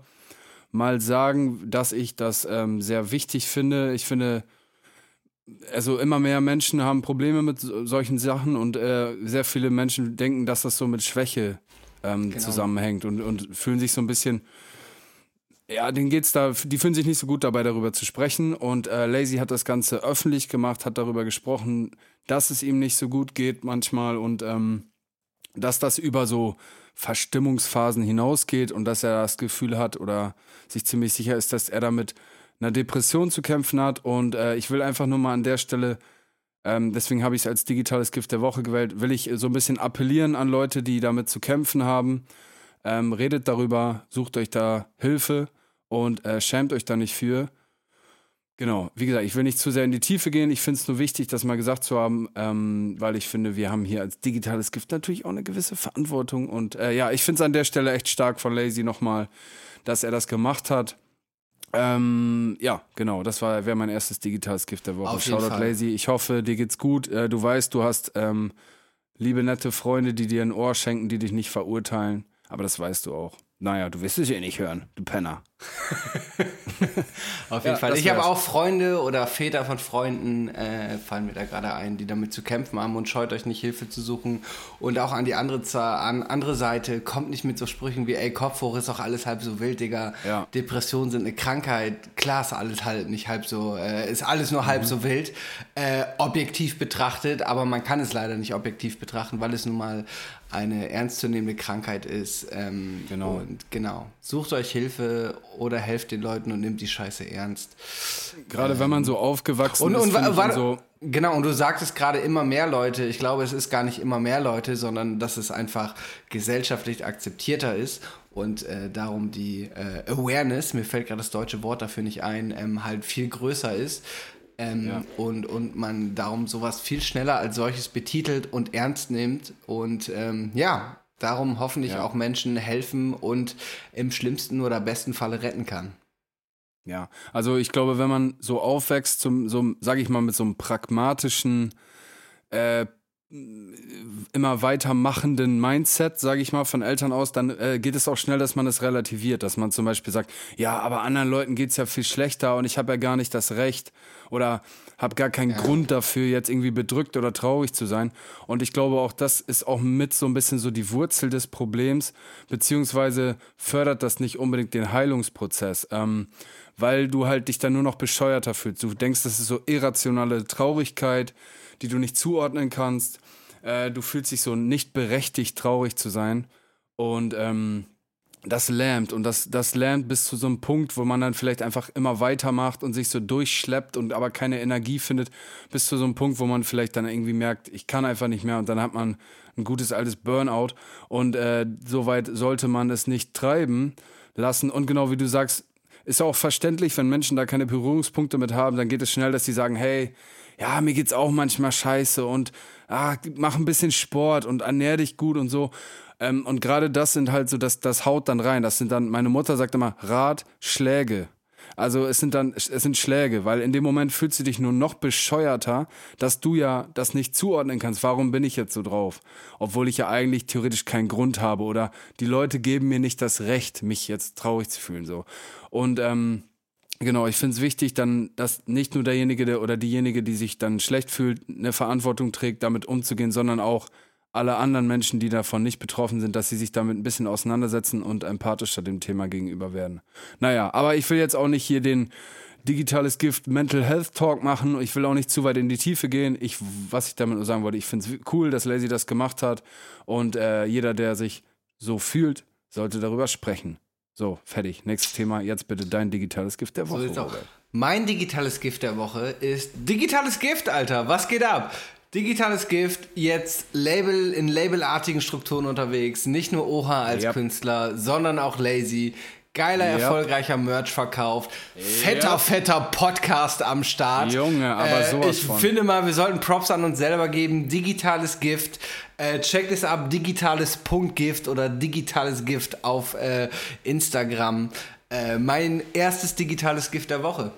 Speaker 2: mal sagen, dass ich das ähm, sehr wichtig finde. Ich finde, also immer mehr Menschen haben Probleme mit so- solchen Sachen und äh, sehr viele Menschen denken, dass das so mit Schwäche ähm, zusammenhängt und, und fühlen sich so ein bisschen, ja, denen geht's da, die fühlen sich nicht so gut dabei, darüber zu sprechen. Und äh, Lazy hat das Ganze öffentlich gemacht, hat darüber gesprochen, dass es ihm nicht so gut geht manchmal und ähm, dass das über so Verstimmungsphasen hinausgeht und dass er das Gefühl hat oder sich ziemlich sicher ist, dass er damit einer Depression zu kämpfen hat. Und äh, ich will einfach nur mal an der Stelle, ähm, deswegen habe ich es als digitales Gift der Woche gewählt, will ich so ein bisschen appellieren an Leute, die damit zu kämpfen haben. Ähm, redet darüber, sucht euch da Hilfe und äh, schämt euch da nicht für. Genau, wie gesagt, ich will nicht zu sehr in die Tiefe gehen. Ich finde es nur wichtig, das mal gesagt zu haben, ähm, weil ich finde, wir haben hier als digitales Gift natürlich auch eine gewisse Verantwortung. Und äh, ja, ich finde es an der Stelle echt stark von Lazy nochmal, dass er das gemacht hat. Ähm, ja, genau, das war wäre mein erstes digitales Gift der Woche. Shoutout
Speaker 1: Fall.
Speaker 2: Lazy. Ich hoffe, dir geht's gut. Äh, du weißt, du hast ähm, liebe nette Freunde, die dir ein Ohr schenken, die dich nicht verurteilen. Aber das weißt du auch. Naja, du wirst es eh nicht hören, du Penner.
Speaker 1: Auf jeden
Speaker 2: Ja,
Speaker 1: Fall. Ich habe auch Freunde oder Väter von Freunden, äh, fallen mir da gerade ein, die damit zu kämpfen haben und scheut euch nicht Hilfe zu suchen. Und auch an die andere, an andere Seite, kommt nicht mit so Sprüchen wie, ey, Kopf hoch ist doch alles halb so wild, Digga.
Speaker 2: Ja.
Speaker 1: Depressionen sind eine Krankheit. Klar ist alles halt nicht halb so, äh, ist alles nur
Speaker 2: Mhm.
Speaker 1: halb so wild, äh, objektiv betrachtet, aber man kann es leider nicht objektiv betrachten, weil es nun mal eine ernstzunehmende Krankheit ist. Ähm,
Speaker 2: Genau.
Speaker 1: Und genau. Sucht euch Hilfe oder helft den Leuten und nimmt die Scheiße ernst.
Speaker 2: Gerade wenn man so aufgewachsen
Speaker 1: Und,
Speaker 2: ist,
Speaker 1: und, wa-
Speaker 2: und so.
Speaker 1: genau, und du sagtest gerade immer mehr Leute. Ich glaube, es ist gar nicht immer mehr Leute, sondern dass es einfach gesellschaftlich akzeptierter ist und äh, darum die äh, Awareness, mir fällt gerade das deutsche Wort dafür nicht ein, ähm, halt viel größer ist. Ähm,
Speaker 2: Ja.
Speaker 1: und, und man darum sowas viel schneller als solches betitelt und ernst nimmt. Und ähm, ja, darum hoffentlich
Speaker 2: Ja.
Speaker 1: auch Menschen helfen und im schlimmsten oder besten Falle retten kann.
Speaker 2: Ja, also ich glaube, wenn man so aufwächst, zum, so, sag ich mal, mit so einem pragmatischen, äh, immer weitermachenden Mindset, sage ich mal, von Eltern aus, dann äh, geht es auch schnell, dass man es relativiert, dass man zum Beispiel sagt, ja, aber anderen Leuten geht's ja viel schlechter und ich habe ja gar nicht das Recht oder habe gar keinen Grund dafür, jetzt irgendwie bedrückt oder traurig zu sein. Und ich glaube auch, das ist auch mit so ein bisschen so die Wurzel des Problems, beziehungsweise fördert das nicht unbedingt den Heilungsprozess. Ähm, weil du halt dich dann nur noch bescheuerter fühlst. Du denkst, das ist so irrationale Traurigkeit, die du nicht zuordnen kannst. Äh, du fühlst dich so nicht berechtigt, traurig zu sein. Und ähm, das lähmt. Und das, das lähmt bis zu so einem Punkt, wo man dann vielleicht einfach immer weitermacht und sich so durchschleppt und aber keine Energie findet, bis zu so einem Punkt, wo man vielleicht dann irgendwie merkt, ich kann einfach nicht mehr. Und dann hat man ein gutes altes Burnout. Und äh, soweit sollte man es nicht treiben lassen. Und genau wie du sagst, ist auch verständlich, wenn Menschen da keine Berührungspunkte mit haben, dann geht es schnell, dass sie sagen, hey, ja, mir geht's auch manchmal scheiße und ah, mach ein bisschen Sport und ernähr dich gut und so. Ähm, und gerade das sind halt so, das, das haut dann rein. Das sind dann, meine Mutter sagt immer, Ratschläge. Also es sind dann, es sind Schläge, weil in dem Moment fühlst du dich nur noch bescheuerter, dass du ja das nicht zuordnen kannst. Warum bin ich jetzt so drauf? Obwohl ich ja eigentlich theoretisch keinen Grund habe oder die Leute geben mir nicht das Recht, mich jetzt traurig zu fühlen, so. Und, ähm, Genau, ich finde es wichtig, dann, dass nicht nur derjenige der, oder diejenige, die sich dann schlecht fühlt, eine Verantwortung trägt, damit umzugehen, sondern auch alle anderen Menschen, die davon nicht betroffen sind, dass sie sich damit ein bisschen auseinandersetzen und empathischer dem Thema gegenüber werden. Naja, aber ich will jetzt auch nicht hier den digitales Gift Mental Health Talk machen. Ich will auch nicht zu weit in die Tiefe gehen. Ich, was ich damit nur sagen wollte, ich finde es cool, dass Lazy das gemacht hat und äh, jeder, der sich so fühlt, sollte darüber sprechen. So, fertig. Nächstes Thema. Jetzt bitte dein digitales Gift der Woche.
Speaker 1: So. Mein digitales Gift der Woche ist digitales Gift, Alter. Was geht ab? Digitales Gift, jetzt Label in labelartigen Strukturen unterwegs. Nicht nur Oha als
Speaker 2: Yep.
Speaker 1: Künstler, sondern auch Lazy. Geiler,
Speaker 2: Yep.
Speaker 1: erfolgreicher Merch verkauft. Fetter,
Speaker 2: Yep.
Speaker 1: fetter Podcast am Start.
Speaker 2: Junge, aber
Speaker 1: äh,
Speaker 2: sowas
Speaker 1: Ich
Speaker 2: von.
Speaker 1: finde mal, wir sollten Props an uns selber geben. Digitales Gift. Äh, checkt es ab. Digitales.gift oder digitales Gift auf äh, Instagram. Äh, mein erstes digitales Gift der Woche.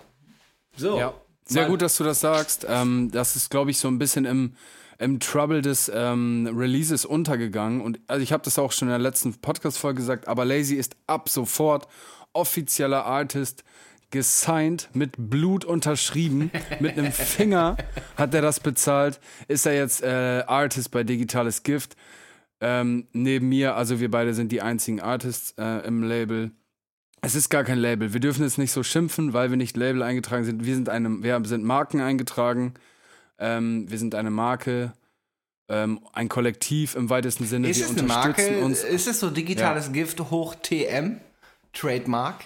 Speaker 1: So.
Speaker 2: Ja. Sehr gut, dass du das sagst. Ähm, das ist, glaube ich, so ein bisschen im, im Trouble des ähm, Releases untergegangen. Und also ich habe das auch schon in der letzten Podcast-Folge gesagt, aber Lazy ist ab sofort offizieller Artist gesigned, mit Blut unterschrieben, mit einem Finger hat er das bezahlt, ist er jetzt äh, Artist bei Digitales Gift. Ähm, neben mir, also wir beide sind die einzigen Artists äh, im Label. Es ist gar kein Label. Wir dürfen jetzt nicht so schimpfen, weil wir nicht Label eingetragen sind. Wir sind eine, wir sind Marken eingetragen. Ähm, wir sind eine Marke, ähm, ein Kollektiv im weitesten Sinne.
Speaker 1: Ist
Speaker 2: wir
Speaker 1: es eine Marke?
Speaker 2: uns.
Speaker 1: Ist es so digitales Gift hoch TM? Trademark?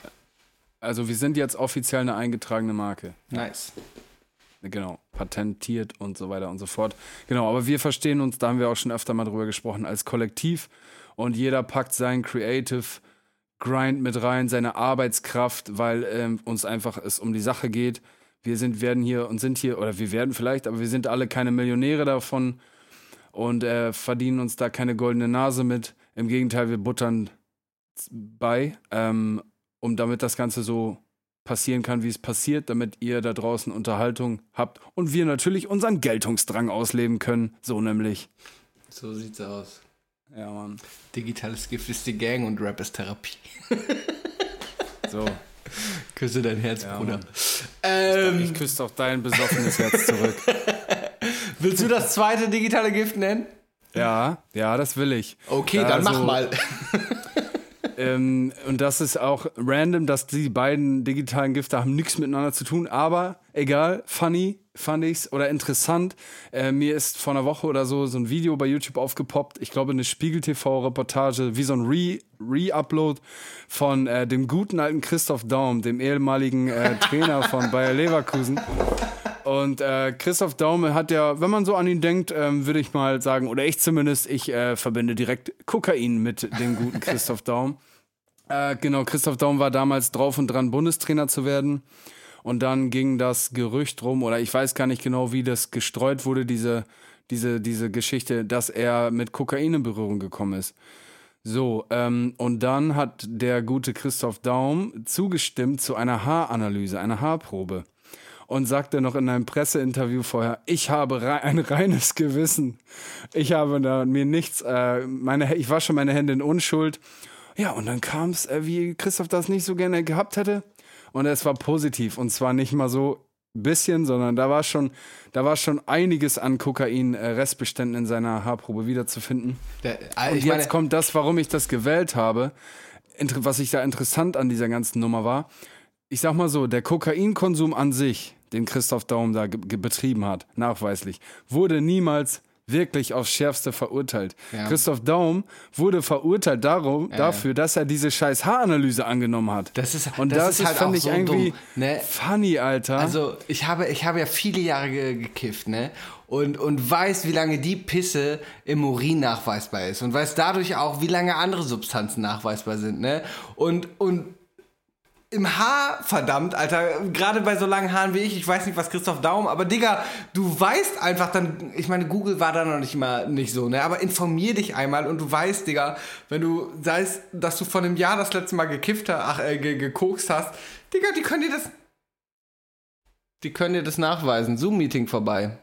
Speaker 2: Also wir sind jetzt offiziell eine eingetragene Marke.
Speaker 1: Nice.
Speaker 2: Genau, patentiert und so weiter und so fort. Genau, aber wir verstehen uns, da haben wir auch schon öfter mal drüber gesprochen, als Kollektiv und jeder packt sein Creative Grind mit rein, seine Arbeitskraft, weil ähm, uns einfach es um die Sache geht. Wir sind, werden hier und sind hier, oder wir werden vielleicht, aber wir sind alle keine Millionäre davon und äh, verdienen uns da keine goldene Nase mit. Im Gegenteil, wir buttern bei, ähm, um damit das Ganze so passieren kann, wie es passiert, damit ihr da draußen Unterhaltung habt und wir natürlich unseren Geltungsdrang ausleben können. So nämlich.
Speaker 1: So sieht's aus.
Speaker 2: Ja, Mann.
Speaker 1: Digitales Gift ist die Gang und Rap ist Therapie.
Speaker 2: So.
Speaker 1: Küsse dein Herz,
Speaker 2: Ja,
Speaker 1: Bruder. Ähm,
Speaker 2: Ich küsse auch dein besoffenes Herz zurück.
Speaker 1: willst du das zweite digitale Gift nennen?
Speaker 2: Ja, ja, das will ich.
Speaker 1: Okay, dann mach
Speaker 2: Also,
Speaker 1: mal.
Speaker 2: Ähm, und das ist auch random, dass die beiden digitalen Gifte haben nichts miteinander zu tun, aber egal, funny, fand ich's oder interessant. Äh, mir ist vor einer Woche oder so so ein Video bei YouTube aufgepoppt, ich glaube eine Spiegel-TV-Reportage, wie so ein Re- Re-Upload von äh, dem guten alten Christoph Daum, dem ehemaligen äh, Trainer von Bayer Leverkusen. Und äh, Christoph Daume hat ja, wenn man so an ihn denkt, ähm, würde ich mal sagen, oder ich zumindest, ich äh, verbinde direkt Kokain mit dem guten Christoph Daum. Äh, genau, Christoph Daum war damals drauf und dran, Bundestrainer zu werden. Und dann ging das Gerücht rum, oder ich weiß gar nicht genau, wie das gestreut wurde, diese, diese, diese Geschichte, dass er mit Kokain in Berührung gekommen ist. So, ähm, und dann hat der gute Christoph Daum zugestimmt zu einer Haaranalyse, einer Haarprobe. Und sagte noch in einem Presseinterview vorher, ich habe rei ein reines Gewissen. Ich habe da mir nichts, äh, meine, ich wasche meine Hände in Unschuld. Ja, und dann kam es, äh, wie Christoph das nicht so gerne gehabt hätte. Und es war positiv. Und zwar nicht mal so bisschen, sondern da war schon, da war schon einiges an Kokain-Restbeständen in seiner Haarprobe wiederzufinden.
Speaker 1: Der,
Speaker 2: Und
Speaker 1: ich
Speaker 2: jetzt
Speaker 1: meine,
Speaker 2: kommt das, warum ich das gewählt habe. Was ich da interessant an dieser ganzen Nummer war. Ich sag mal so, der Kokainkonsum an sich, den Christoph Daum da betrieben hat, nachweislich, wurde niemals wirklich aufs Schärfste verurteilt.
Speaker 1: Ja.
Speaker 2: Christoph Daum wurde verurteilt darum,
Speaker 1: Ja,
Speaker 2: dafür, dass er diese scheiß Haaranalyse angenommen hat.
Speaker 1: Das ist-
Speaker 2: Und
Speaker 1: das
Speaker 2: das,
Speaker 1: ist halt
Speaker 2: fand
Speaker 1: auch
Speaker 2: ich
Speaker 1: so
Speaker 2: irgendwie
Speaker 1: dumm, ne?
Speaker 2: funny, Alter.
Speaker 1: Also ich habe, ich habe ja viele Jahre ge gekifft, ne? Und, und weiß, wie lange die Pisse im Urin nachweisbar ist. Und weiß dadurch auch, wie lange andere Substanzen nachweisbar sind, ne? Und, und im Haar, verdammt, Alter, gerade bei so langen Haaren wie ich, ich weiß nicht, was Christoph Daum, aber Digga, du weißt einfach dann, ich meine, Google war da noch nicht mal nicht so, ne, aber informier dich einmal und du weißt, Digga, wenn du, sei es, dass du vor einem Jahr das letzte Mal gekifft hast, ach, äh, ge gekokst hast, Digga, die können dir das, die können dir das nachweisen, Zoom-Meeting vorbei.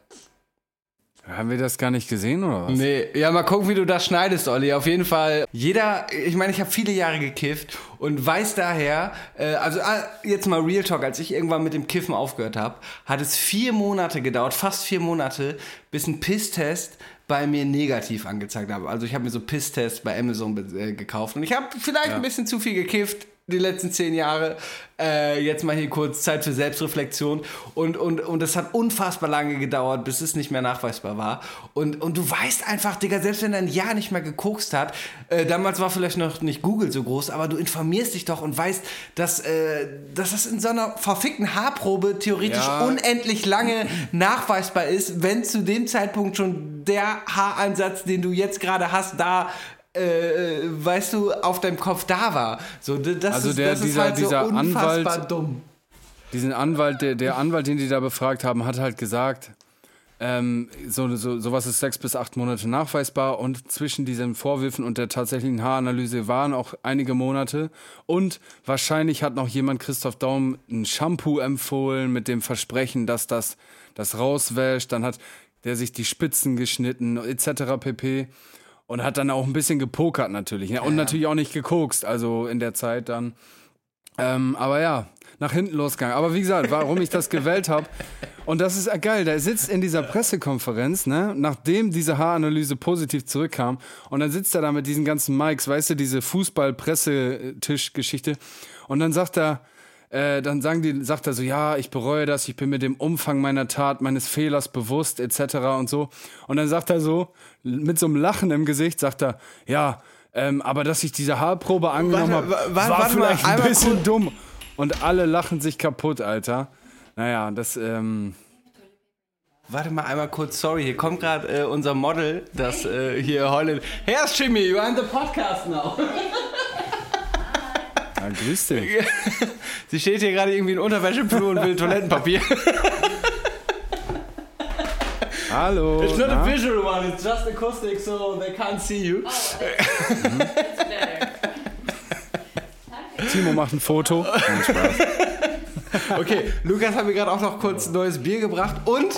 Speaker 2: Haben wir das gar nicht gesehen, oder was?
Speaker 1: Nee, ja, mal gucken, wie du das schneidest, Olli. Auf jeden Fall, jeder, ich meine, ich habe viele Jahre gekifft und weiß daher, äh, also ah, jetzt mal Real Talk, als ich irgendwann mit dem Kiffen aufgehört habe, hat es vier Monate gedauert, fast vier Monate, bis ein Pisstest bei mir negativ angezeigt habe. Also ich habe mir so Pisstests bei Amazon äh, gekauft und ich habe vielleicht ein bisschen zu viel gekifft die letzten zehn Jahre. Äh, jetzt mal hier kurz Zeit für Selbstreflexion. Und, und, und es hat unfassbar lange gedauert, bis es nicht mehr nachweisbar war. Und, und du weißt einfach, Digga, selbst wenn er ein Jahr nicht mehr gekokst hat, äh, damals war vielleicht noch nicht Google so groß, aber du informierst dich doch und weißt, dass, äh, dass das in so einer verfickten Haarprobe theoretisch
Speaker 2: Ja.
Speaker 1: unendlich lange nachweisbar ist, wenn zu dem Zeitpunkt schon der Haaransatz, den du jetzt gerade hast, da äh, weißt du, auf deinem Kopf da war. So, das
Speaker 2: Also
Speaker 1: ist,
Speaker 2: der-
Speaker 1: das ist
Speaker 2: dieser-
Speaker 1: halt so
Speaker 2: dieser
Speaker 1: unfassbar
Speaker 2: Anwalt-
Speaker 1: dumm.
Speaker 2: Diesen Anwalt, der, der Anwalt, den die da befragt haben, hat halt gesagt, ähm, so, so, sowas ist sechs bis acht Monate nachweisbar und zwischen diesen Vorwürfen und der tatsächlichen Haaranalyse waren auch einige Monate und wahrscheinlich hat noch jemand Christoph Daum ein Shampoo empfohlen mit dem Versprechen, dass das das rauswäscht, dann hat der sich die Spitzen geschnitten etc. pp. Und hat dann auch ein bisschen gepokert natürlich. Ne? Und natürlich auch nicht gekokst, also in der Zeit dann. Ähm, aber ja, nach hinten losgegangen. Aber wie gesagt, warum ich das gewählt habe, und das ist geil, der sitzt in dieser Pressekonferenz, ne, nachdem diese Haaranalyse positiv zurückkam, und dann sitzt er da mit diesen ganzen Mikes, weißt du, diese Fußball-Pressetisch-Geschichte, und dann sagt er, äh, dann sagen die, sagt er so, ja, ich bereue das, ich bin mir dem Umfang meiner Tat, meines Fehlers bewusst, etc. und so. Und dann sagt er so, mit so einem Lachen im Gesicht, sagt er, ja, ähm, aber dass ich diese Haarprobe angenommen habe,
Speaker 1: wa- wa-
Speaker 2: war
Speaker 1: warte mal,
Speaker 2: vielleicht ein bisschen dumm. Und alle lachen sich kaputt, Alter. Naja, das, ähm,
Speaker 1: Warte mal einmal kurz, sorry, hier kommt gerade äh, unser Model, das äh, hier heulen. Here's Jimmy, you are in the podcast now.
Speaker 2: ja, grüß dich.
Speaker 1: Sie steht hier gerade irgendwie in Unterwäscheflur und will Toilettenpapier.
Speaker 2: Hallo.
Speaker 1: It's not
Speaker 2: na?
Speaker 1: a visual one, it's just acoustic, so they can't see you.
Speaker 2: Timo macht ein Foto. Nein, Spaß.
Speaker 1: Okay, Lukas hat mir gerade auch noch kurz neues Bier gebracht und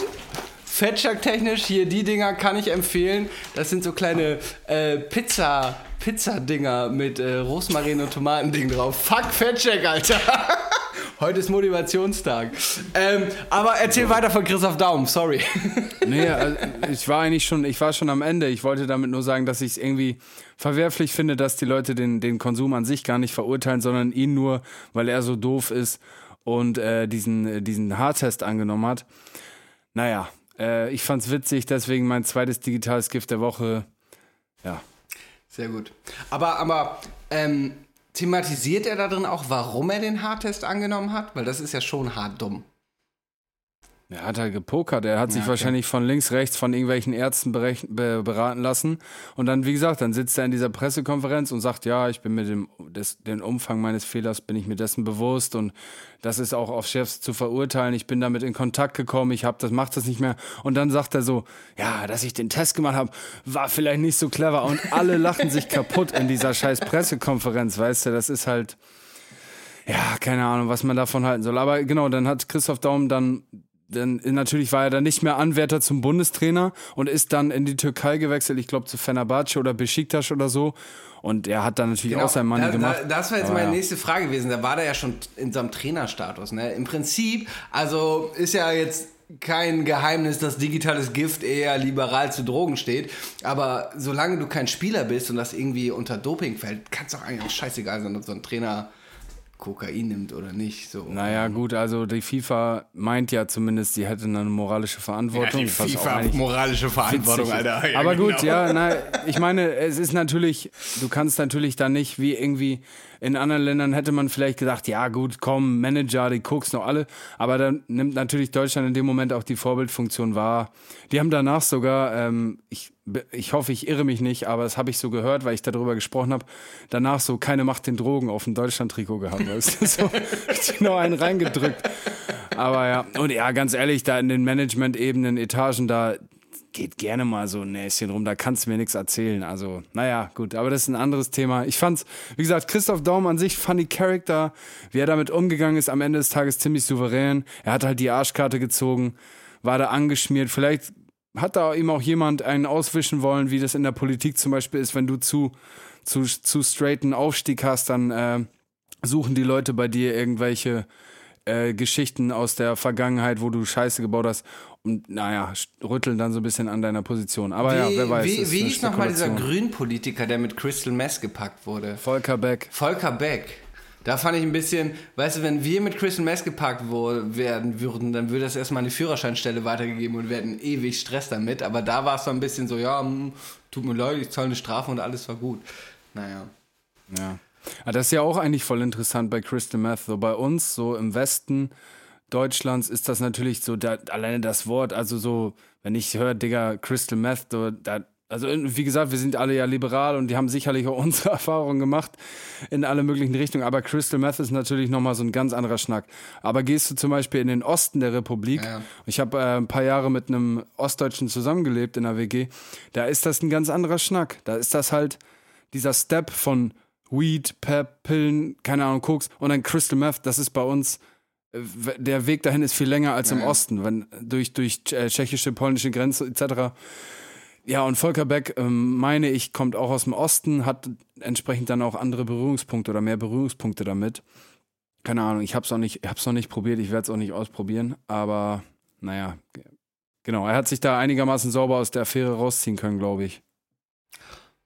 Speaker 1: Fettshack-technisch, hier die Dinger kann ich empfehlen. Das sind so kleine äh, Pizza, Pizza-Dinger mit äh, Rosmarin und Tomatending drauf. Fuck Fettshack, Alter. Heute ist Motivationstag. Ähm, aber erzähl weiter von Christoph Daum, sorry.
Speaker 2: Nee, also ich war eigentlich schon, ich war schon am Ende. Ich wollte damit nur sagen, dass ich es irgendwie verwerflich finde, dass die Leute den, den Konsum an sich gar nicht verurteilen, sondern ihn nur, weil er so doof ist und äh, diesen, äh, diesen Haartest angenommen hat. Naja, äh, ich fand's witzig, deswegen mein zweites digitales Gift der Woche. Ja.
Speaker 1: Sehr gut. Aber, aber ähm, thematisiert er da drin auch, warum er den Haartest angenommen hat? Weil das ist ja schon hart dumm.
Speaker 2: Er hat halt gepokert. Er hat sich
Speaker 1: okay.
Speaker 2: wahrscheinlich von links, rechts von irgendwelchen Ärzten be beraten lassen. Und dann, wie gesagt, dann sitzt er in dieser Pressekonferenz und sagt, ja, ich bin mir dem des, den Umfang meines Fehlers, bin ich mir dessen bewusst und das ist auch auf Chefs zu verurteilen. Ich bin damit in Kontakt gekommen, ich habe das, mach das nicht mehr. Und dann sagt er so, ja, dass ich den Test gemacht habe, war vielleicht nicht so clever. Und alle lachen sich kaputt in dieser scheiß Pressekonferenz, weißt du, das ist halt, ja, keine Ahnung, was man davon halten soll. Aber genau, dann hat Christoph Daum dann dann natürlich war er dann nicht mehr Anwärter zum Bundestrainer und ist dann in die Türkei gewechselt, ich glaube zu Fenerbahce oder Besiktas oder so. Und er hat dann natürlich auch sein Money
Speaker 1: Genau. da,
Speaker 2: gemacht.
Speaker 1: Da, das wäre jetzt
Speaker 2: Aber
Speaker 1: meine
Speaker 2: ja.
Speaker 1: nächste Frage gewesen. Da war der ja schon in seinem Trainerstatus. Ne? Im Prinzip, also ist ja jetzt kein Geheimnis, dass digitales Gift eher liberal zu Drogen steht. Aber solange du kein Spieler bist und das irgendwie unter Doping fällt, kann es doch eigentlich auch scheißegal sein, ob so ein Trainer Kokain nimmt oder nicht. So.
Speaker 2: Naja, gut, also die FIFA meint ja zumindest, sie hätte eine moralische Verantwortung. was auch eigentlich
Speaker 1: moralische Verantwortung. Alter. Ja,
Speaker 2: Aber gut,
Speaker 1: genau.
Speaker 2: ja, na, ich meine, es ist natürlich, du kannst natürlich da nicht wie irgendwie in anderen Ländern hätte man vielleicht gedacht, ja gut, komm, Manager, die guckst noch alle. Aber dann nimmt natürlich Deutschland in dem Moment auch die Vorbildfunktion wahr. Die haben danach sogar, ähm, ich, ich hoffe, ich irre mich nicht, aber das habe ich so gehört, weil ich darüber gesprochen habe, danach so keine Macht den Drogen auf dem Deutschland-Trikot gehabt. Weißt du? so, noch einen reingedrückt. Aber ja, und ja, ganz ehrlich, da in den Management-Ebenen, Etagen, da geht gerne mal so ein Näschen rum, da kannst du mir nichts erzählen. Also, naja, gut, aber das ist ein anderes Thema. Ich fand's, wie gesagt, Christoph Daum an sich, funny Character, wie er damit umgegangen ist, am Ende des Tages ziemlich souverän. Er hat halt die Arschkarte gezogen, war da angeschmiert. Vielleicht hat da ihm auch jemand einen auswischen wollen, wie das in der Politik zum Beispiel ist, wenn du zu, zu, zu straighten Aufstieg hast, dann äh, suchen die Leute bei dir irgendwelche äh, Geschichten aus der Vergangenheit, wo du Scheiße gebaut hast und naja, rütteln dann so ein bisschen an deiner Position. Aber
Speaker 1: wie,
Speaker 2: ja, wer weiß.
Speaker 1: Wie,
Speaker 2: ist
Speaker 1: wie hieß nochmal dieser. Grünpolitiker, der mit Crystal Mess gepackt wurde?
Speaker 2: Volker Beck.
Speaker 1: Volker Beck. Da fand ich ein bisschen, weißt du, wenn wir mit Crystal Mess gepackt werden würden, dann würde das erstmal an die Führerscheinstelle weitergegeben und wir hätten ewig Stress damit. Aber da war es so ein bisschen so, ja, hm, tut mir leid, ich zahle eine Strafe und alles war gut. Naja.
Speaker 2: Ja. Ah, das ist ja auch eigentlich voll interessant bei Crystal Meth. So bei uns, so im Westen Deutschlands, ist das natürlich so, da, alleine das Wort, also so, wenn ich höre, Digga, Crystal Meth, so, da, also wie gesagt, wir sind alle ja liberal und die haben sicherlich auch unsere Erfahrungen gemacht in alle möglichen Richtungen. Aber Crystal Meth ist natürlich nochmal so ein ganz anderer Schnack. Aber gehst du zum Beispiel in den Osten der Republik,
Speaker 1: Ja.
Speaker 2: ich habe äh, ein paar Jahre mit einem Ostdeutschen zusammengelebt in der WG, da ist das ein ganz anderer Schnack. Da ist das halt dieser Step von Weed, Pep, Pillen, keine Ahnung, Koks und dann Crystal Meth, das ist bei uns, äh, der Weg dahin ist viel länger als im
Speaker 1: Ja.
Speaker 2: Osten, wenn durch, durch äh, tschechische, polnische Grenze etc. Ja, und Volker Beck, ähm, meine ich, kommt auch aus dem Osten, hat entsprechend dann auch andere Berührungspunkte oder mehr Berührungspunkte damit. Keine Ahnung, ich hab's noch nicht, hab's noch nicht probiert, ich werde es auch nicht ausprobieren, aber naja, genau, er hat sich da einigermaßen sauber aus der Affäre rausziehen können, glaube ich.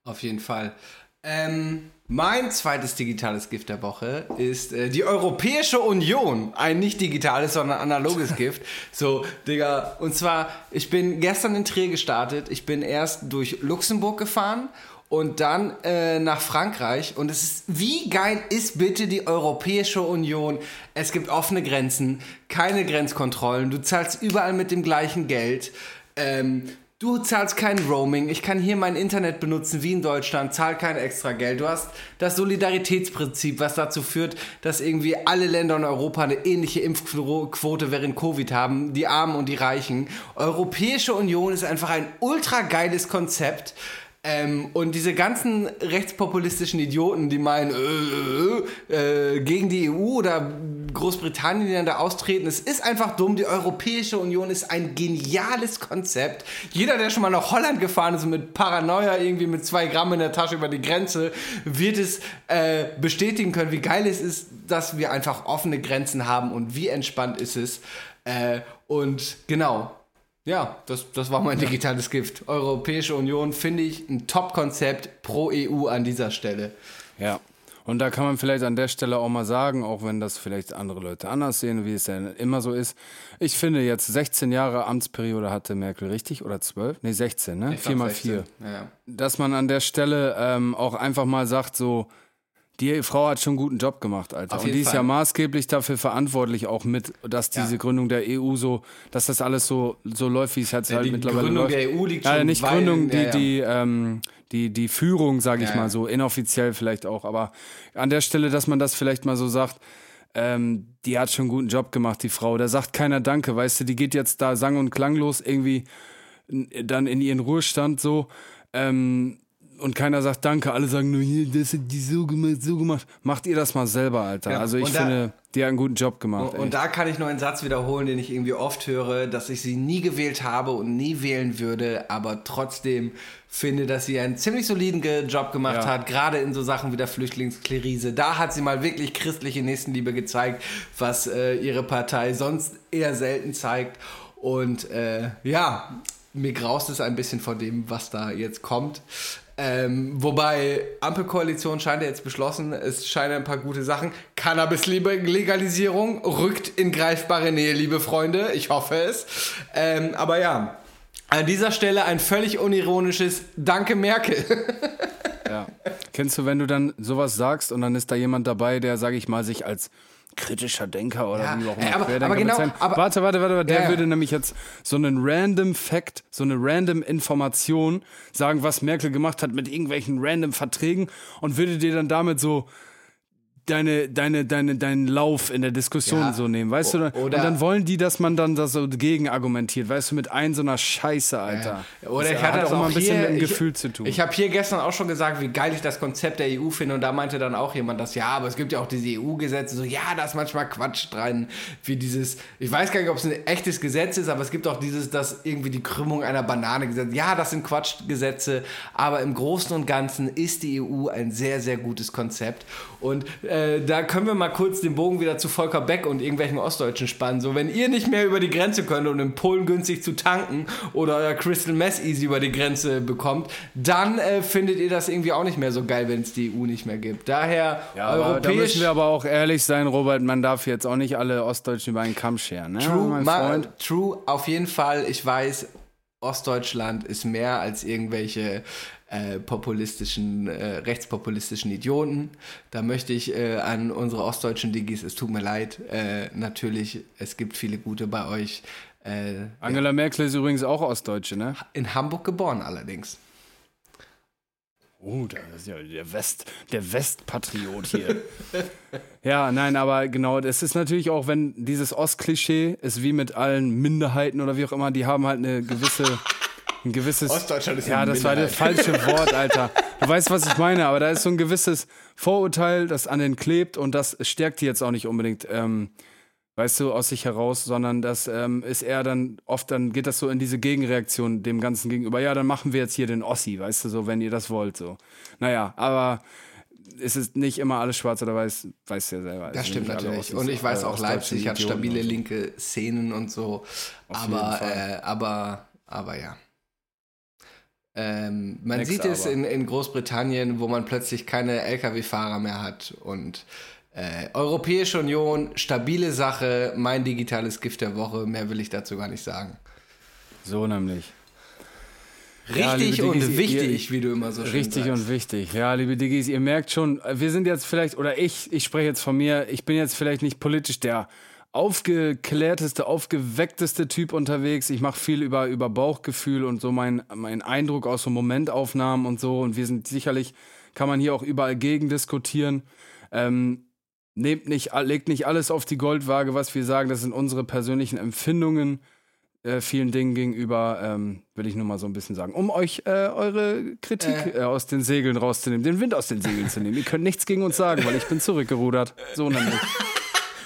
Speaker 1: Auf jeden Fall. Ähm, mein zweites digitales Gift der Woche ist äh, die Europäische Union. Ein nicht digitales, sondern analoges Gift. So, Digga. Und zwar, ich bin gestern in Trier gestartet. Ich bin erst durch Luxemburg gefahren und dann äh, nach Frankreich. Und es ist, wie geil ist bitte die Europäische Union? Es gibt offene Grenzen, keine Grenzkontrollen. Du zahlst überall mit dem gleichen Geld. Ähm, Du zahlst kein Roaming, ich kann hier mein Internet benutzen wie in Deutschland, zahl kein extra Geld. Du hast das Solidaritätsprinzip, was dazu führt, dass irgendwie alle Länder in Europa eine ähnliche Impfquote während Covid haben, die Armen und die Reichen. Europäische Union ist einfach ein ultra geiles Konzept. Ähm, und diese ganzen rechtspopulistischen Idioten, die meinen, äh, äh, äh, gegen die EU oder Großbritannien, die dann da austreten. Es ist einfach dumm. Die Europäische Union ist ein geniales Konzept. Jeder, der schon mal nach Holland gefahren ist und mit Paranoia irgendwie mit zwei Gramm in der Tasche über die Grenze, wird es äh, bestätigen können, wie geil es ist, dass wir einfach offene Grenzen haben und wie entspannt ist es. Äh, und genau, ja, das, das war mein digitales Gift. Europäische Union finde ich ein Top-Konzept pro EU an dieser Stelle.
Speaker 2: Ja. Und da kann man vielleicht an der Stelle auch mal sagen, auch wenn das vielleicht andere Leute anders sehen, wie es ja immer so ist. Ich finde jetzt 16 Jahre Amtsperiode hatte Merkel richtig oder 12? Nee, 16, ne?
Speaker 1: Ich
Speaker 2: 4
Speaker 1: glaub
Speaker 2: mal 4.
Speaker 1: 16. Ja.
Speaker 2: Dass man an der Stelle ähm, auch einfach mal sagt, so, die Frau hat schon einen guten Job gemacht, Alter.
Speaker 1: Auf
Speaker 2: Und die ist
Speaker 1: Fall.
Speaker 2: ja maßgeblich dafür verantwortlich auch mit, dass diese
Speaker 1: Ja.
Speaker 2: Gründung der EU so, dass das alles so, so läuft, wie es jetzt halt
Speaker 1: die
Speaker 2: mittlerweile
Speaker 1: Gründung
Speaker 2: läuft.
Speaker 1: der EU liegt
Speaker 2: ja,
Speaker 1: schon
Speaker 2: nicht
Speaker 1: Weilen-
Speaker 2: Gründung, die,
Speaker 1: ja, ja.
Speaker 2: die, ähm, die, die Führung, sage ich
Speaker 1: Ja, ja.
Speaker 2: mal so, inoffiziell vielleicht auch. Aber an der Stelle, dass man das vielleicht mal so sagt, ähm, die hat schon einen guten Job gemacht, die Frau. Da sagt keiner Danke, weißt du, die geht jetzt da sang- und klanglos irgendwie dann in ihren Ruhestand so. Ähm, und keiner sagt Danke. Alle sagen nur, hier, das hat die so gemacht, so gemacht. Macht ihr das mal selber, Alter.
Speaker 1: Ja,
Speaker 2: Also ich
Speaker 1: da-
Speaker 2: finde, die hat einen guten Job gemacht.
Speaker 1: Und, und da kann ich nur einen Satz wiederholen, den ich irgendwie oft höre, dass ich sie nie gewählt habe und nie wählen würde, aber trotzdem finde, dass sie einen ziemlich soliden Job gemacht
Speaker 2: Ja.
Speaker 1: hat, gerade in so Sachen wie der Flüchtlingskrise. Da hat sie mal wirklich christliche Nächstenliebe gezeigt, was äh, ihre Partei sonst eher selten zeigt. Und äh, ja, mir graust es ein bisschen vor dem, was da jetzt kommt. Ähm, wobei Ampelkoalition scheint ja jetzt beschlossen, es scheinen ein paar gute Sachen. Cannabis-Legalisierung rückt in greifbare Nähe, liebe Freunde. Ich hoffe es. Ähm, aber ja, an dieser Stelle ein völlig unironisches Danke Merkel.
Speaker 2: Ja. Kennst du, wenn du dann sowas sagst und dann ist da jemand dabei, der, sage ich mal, sich als kritischer Denker oder
Speaker 1: Ja,
Speaker 2: wie auch immer
Speaker 1: aber-
Speaker 2: Querdenker
Speaker 1: aber genau,
Speaker 2: bezeichnet.
Speaker 1: aber-
Speaker 2: warte, warte, warte, warte, der
Speaker 1: ja.
Speaker 2: würde nämlich jetzt so einen random Fact, so eine random Information sagen, was Merkel gemacht hat mit irgendwelchen random Verträgen und würde dir dann damit so deine, deine, deine, deinen Lauf in der Diskussion
Speaker 1: Ja.
Speaker 2: so nehmen, weißt du?
Speaker 1: O- oder-
Speaker 2: und dann wollen die, dass man dann das so gegen argumentiert, weißt du, mit ein so einer Scheiße, Alter.
Speaker 1: Oder
Speaker 2: Das
Speaker 1: ich hatte
Speaker 2: hat
Speaker 1: das
Speaker 2: auch mal ein bisschen
Speaker 1: hier,
Speaker 2: mit dem
Speaker 1: ich,
Speaker 2: Gefühl zu tun.
Speaker 1: Ich habe hier gestern auch schon gesagt, wie geil ich das Konzept der EU finde und da meinte dann auch jemand das, ja, aber es gibt ja auch diese EU-Gesetze, so ja, da ist manchmal Quatsch dran, wie dieses, ich weiß gar nicht, ob es ein echtes Gesetz ist, aber es gibt auch dieses, dass irgendwie die Krümmung einer Banane gesetzt, ja, das sind Quatschgesetze, aber im Großen und Ganzen ist die EU ein sehr, sehr gutes Konzept und äh, da können wir mal kurz den Bogen wieder zu Volker Beck und irgendwelchen Ostdeutschen spannen, so wenn ihr nicht mehr über die Grenze könnt und in Polen günstig zu tanken oder euer Crystal Mess easy über die Grenze bekommt, dann äh, findet ihr das irgendwie auch nicht mehr so geil, wenn es die EU nicht mehr gibt. Daher
Speaker 2: Ja, aber da
Speaker 1: europäisch.
Speaker 2: müssen wir aber auch ehrlich sein, Robert, man darf jetzt auch nicht alle Ostdeutschen über einen Kamm scheren, ne?
Speaker 1: True, ma- true, auf jeden Fall. Ich weiß, Ostdeutschland ist mehr als irgendwelche äh, populistischen, äh, rechtspopulistischen Idioten. Da möchte ich äh, an unsere ostdeutschen Digis, es tut mir leid, äh, natürlich, es gibt viele gute bei euch. Äh,
Speaker 2: Angela Merkel ist übrigens auch Ostdeutsche, ne?
Speaker 1: in Hamburg geboren allerdings.
Speaker 2: Oh, das ist ja der West, der Westpatriot hier. ja, nein, aber genau, das ist natürlich auch, wenn dieses Ostklischee ist wie mit allen Minderheiten oder wie auch immer, die haben halt eine gewisse, ein gewisses.
Speaker 1: Ostdeutschland ist
Speaker 2: Ja, das war das falsche Wort, Alter. Du weißt, was ich meine, aber da ist so ein gewisses Vorurteil, das an den klebt und das stärkt die jetzt auch nicht unbedingt. Ähm, weißt du, aus sich heraus, sondern das ähm, ist eher dann, oft dann geht das so in diese Gegenreaktion dem Ganzen gegenüber. Ja, dann machen wir jetzt hier den Ossi, weißt du, so, wenn ihr das wollt, so. Naja, aber es ist nicht immer alles schwarz oder weiß, weißt du ja selber.
Speaker 1: Das stimmt natürlich. Und ich weiß
Speaker 2: alle
Speaker 1: auch, Leipzig hat stabile
Speaker 2: so.
Speaker 1: linke Szenen und so. aber, äh, aber, aber ja. Ähm, man
Speaker 2: Nix
Speaker 1: sieht es
Speaker 2: aber.
Speaker 1: in, in Großbritannien, wo man plötzlich keine Lkw-Fahrer mehr hat. Und äh, Europäische Union, stabile Sache, mein digitales Gift der Woche. Mehr will ich dazu gar nicht sagen.
Speaker 2: So nämlich. Ja,
Speaker 1: Richtig
Speaker 2: liebe
Speaker 1: und
Speaker 2: Diggis, ihr-
Speaker 1: wichtig, wie du immer so schön
Speaker 2: Richtig
Speaker 1: sagst.
Speaker 2: und wichtig. Ja, liebe Diggis, ihr merkt schon, wir sind jetzt vielleicht, oder ich, ich spreche jetzt von mir, ich bin jetzt vielleicht nicht politisch der aufgeklärteste, aufgeweckteste Typ unterwegs. Ich mache viel über, über Bauchgefühl und so mein, mein Eindruck aus so Momentaufnahmen und so. Und wir sind sicherlich, kann man hier auch überall gegen diskutieren. Ähm, nehmt nicht, legt nicht alles auf die Goldwaage, was wir sagen. Das sind unsere persönlichen Empfindungen äh, vielen Dingen gegenüber, ähm, will ich nur mal so ein bisschen sagen, um euch äh, eure Kritik äh. aus den Segeln rauszunehmen, den Wind aus den Segeln zu nehmen. Ihr könnt nichts gegen uns sagen, weil ich bin zurückgerudert. So nämlich.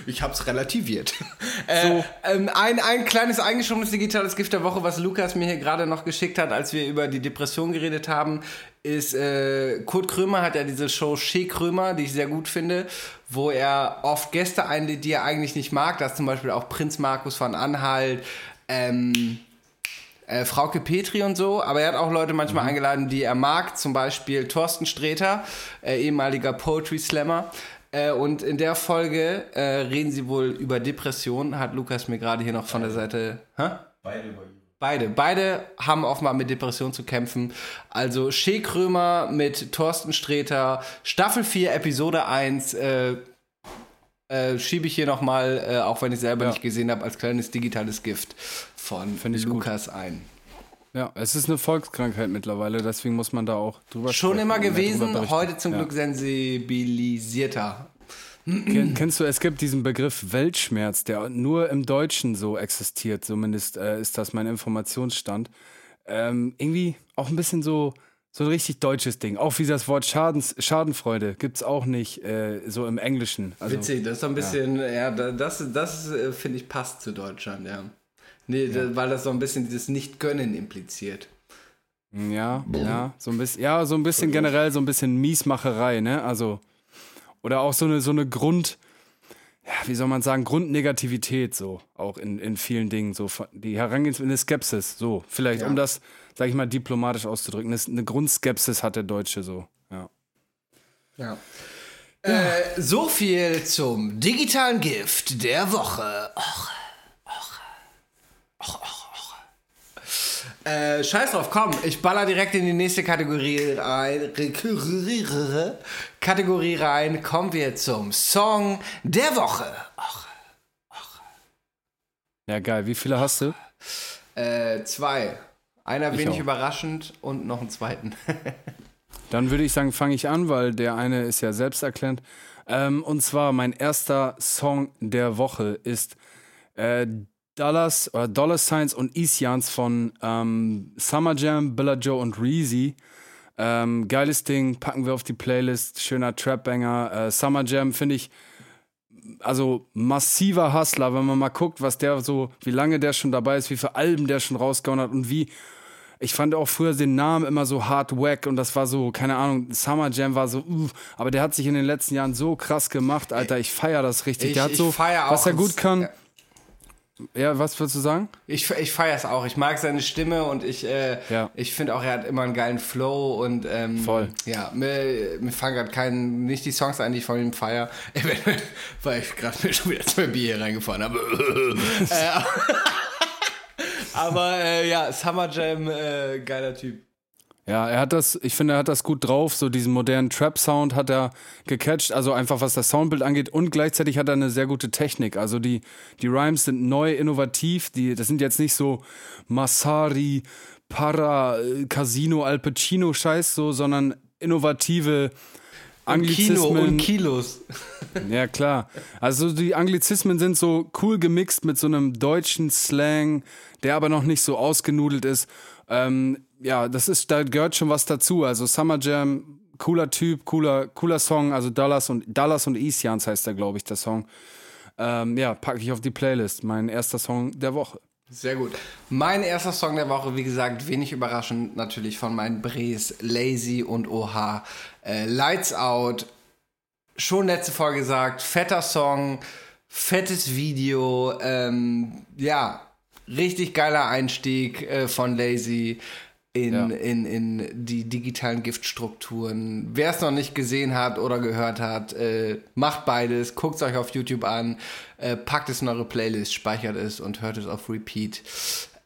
Speaker 1: Ich hab's relativiert. Äh, ähm, ein, ein kleines eingeschobenes digitales Gift der Woche, was Lukas mir hier gerade noch geschickt hat, als wir über die Depression geredet haben, ist, äh, Kurt Krömer hat ja diese Show Shea Krömer, die ich sehr gut finde, wo er oft Gäste einlädt, die er eigentlich nicht mag. Das ist zum Beispiel auch Prinz Markus von Anhalt, ähm, äh, Frauke Petri und so, aber er hat auch Leute manchmal eingeladen, die er mag, zum Beispiel Thorsten Sträter, äh, ehemaliger Poetry Slammer. Äh, und in der Folge äh, reden sie wohl über Depressionen, hat Lukas mir gerade hier noch von der Seite. Hä?
Speaker 3: Beide über
Speaker 1: Beide. Beide haben offenbar mit Depressionen zu kämpfen. Also Shea Krömer mit Thorsten Sträter, Staffel 4, Episode 1. Äh, äh, schiebe ich hier nochmal, äh, auch wenn ich selber
Speaker 2: Ja.
Speaker 1: nicht gesehen habe, als kleines digitales Gift von
Speaker 2: ich gut.
Speaker 1: Lukas ein.
Speaker 2: Ja, es ist eine Volkskrankheit mittlerweile, deswegen muss man da auch drüber
Speaker 1: Schon immer gewesen, heute zum
Speaker 2: Ja.
Speaker 1: Glück sensibilisierter.
Speaker 2: Ken- Kennst du, es gibt diesen Begriff Weltschmerz, der nur im Deutschen so existiert, zumindest äh, ist das mein Informationsstand. Ähm, irgendwie auch ein bisschen so, so ein richtig deutsches Ding. Auch wie das Wort Schadens, Schadenfreude gibt es auch nicht äh, so im Englischen. Also,
Speaker 1: Witzig, das ist so ein bisschen, ja, da- das, das äh, finde ich passt zu Deutschland, ja. Nee, da- weil das so ein bisschen dieses Nicht-Gönnen impliziert.
Speaker 2: Ja, ja, so ein bisschen, ja, so ein bisschen generell so ein bisschen Miesmacherei, ne? Also, oder auch so eine, so eine Grund, ja, wie soll man sagen, Grundnegativität, so, auch in, in vielen Dingen, so, die Herangehensweise, eine Skepsis, so, vielleicht,
Speaker 1: Ja.
Speaker 2: um das, sag ich mal, diplomatisch auszudrücken, eine, Grundskepsis hat der Deutsche, so, ja.
Speaker 1: Ja. Äh, so viel zum digitalen Gift der Woche. Och, och, och, och, och. Äh, scheiß drauf, komm, ich baller direkt in die nächste Kategorie rein. Kategorie rein. Kommen wir zum Song der Woche. Och.
Speaker 2: Ja, geil, wie viele hast du?
Speaker 1: Äh, zwei. Einer
Speaker 2: Ich
Speaker 1: wenig
Speaker 2: auch.
Speaker 1: überraschend und noch einen zweiten.
Speaker 2: Dann würde ich sagen, fange ich an, weil der eine ist ja selbsterklärend. Ähm, und zwar mein erster Song der Woche ist äh, Dollars oder Dollar Signs und Isians von ähm, Summer Jam, Billa Joe und Reezy. Ähm, geiles Ding, packen wir auf die Playlist. Schöner Trap-Banger. Äh, Summer Jam finde ich also massiver Hustler, wenn man mal guckt, was der so, wie lange der schon dabei ist, wie viele Alben der schon rausgehauen hat und wie. Ich fand auch früher den Namen immer so hard wack und das war so, keine Ahnung, Summer Jam war so, uh, aber der hat sich in den letzten Jahren so krass gemacht, Alter. Ich feier das richtig.
Speaker 1: Ich-
Speaker 2: der hat so, was er gut kann.
Speaker 1: ja.
Speaker 2: Ja, was würdest du sagen?
Speaker 1: Ich, ich feiere es auch. Ich mag seine Stimme und ich, äh,
Speaker 2: Ja.
Speaker 1: ich finde auch, er hat immer einen geilen Flow und ähm,
Speaker 2: Voll.
Speaker 1: Ja, mir, mir fallen gerade keinen, nicht die Songs ein, die ich von ihm feiere, weil ich gerade mir schon wieder zwei Bier hier reingefahren habe. äh, aber äh, ja, Summer Jam, äh, geiler Typ.
Speaker 2: Ja, er hat das, ich finde, er hat das gut drauf. So diesen modernen Trap-Sound hat er gecatcht, also einfach was das Soundbild angeht. Und gleichzeitig hat er eine sehr gute Technik. Also die, die Rhymes sind neu, innovativ. Die, das sind jetzt nicht so Masari, Para, Casino, Al Pacino-Scheiß, so, sondern innovative
Speaker 1: Kino
Speaker 2: Anglizismen.
Speaker 1: und Kilos.
Speaker 2: Ja, klar. Also die Anglizismen sind so cool gemixt mit so einem deutschen Slang, der aber noch nicht so ausgenudelt ist. Ähm, ja, das ist, da gehört schon was dazu. Also Summer Jam, cooler Typ, cooler, cooler Song. Also Dallas und Dallas und Isians heißt der, glaube ich, der Song. Ähm, ja, packe ich auf die Playlist. Mein erster Song der Woche.
Speaker 1: Sehr gut. Mein erster Song der Woche, wie gesagt, wenig überraschend, natürlich von meinen Brees, Lazy und OH. Äh, Lights Out, schon letzte Folge gesagt, fetter Song, fettes Video, ähm, ja, richtig geiler Einstieg äh, von Lazy in,
Speaker 2: Ja.
Speaker 1: in, in die digitalen Giftstrukturen. Wer es noch nicht gesehen hat oder gehört hat, äh, macht beides, guckt es euch auf YouTube an, äh, packt es in eure Playlist, speichert es und hört es auf Repeat.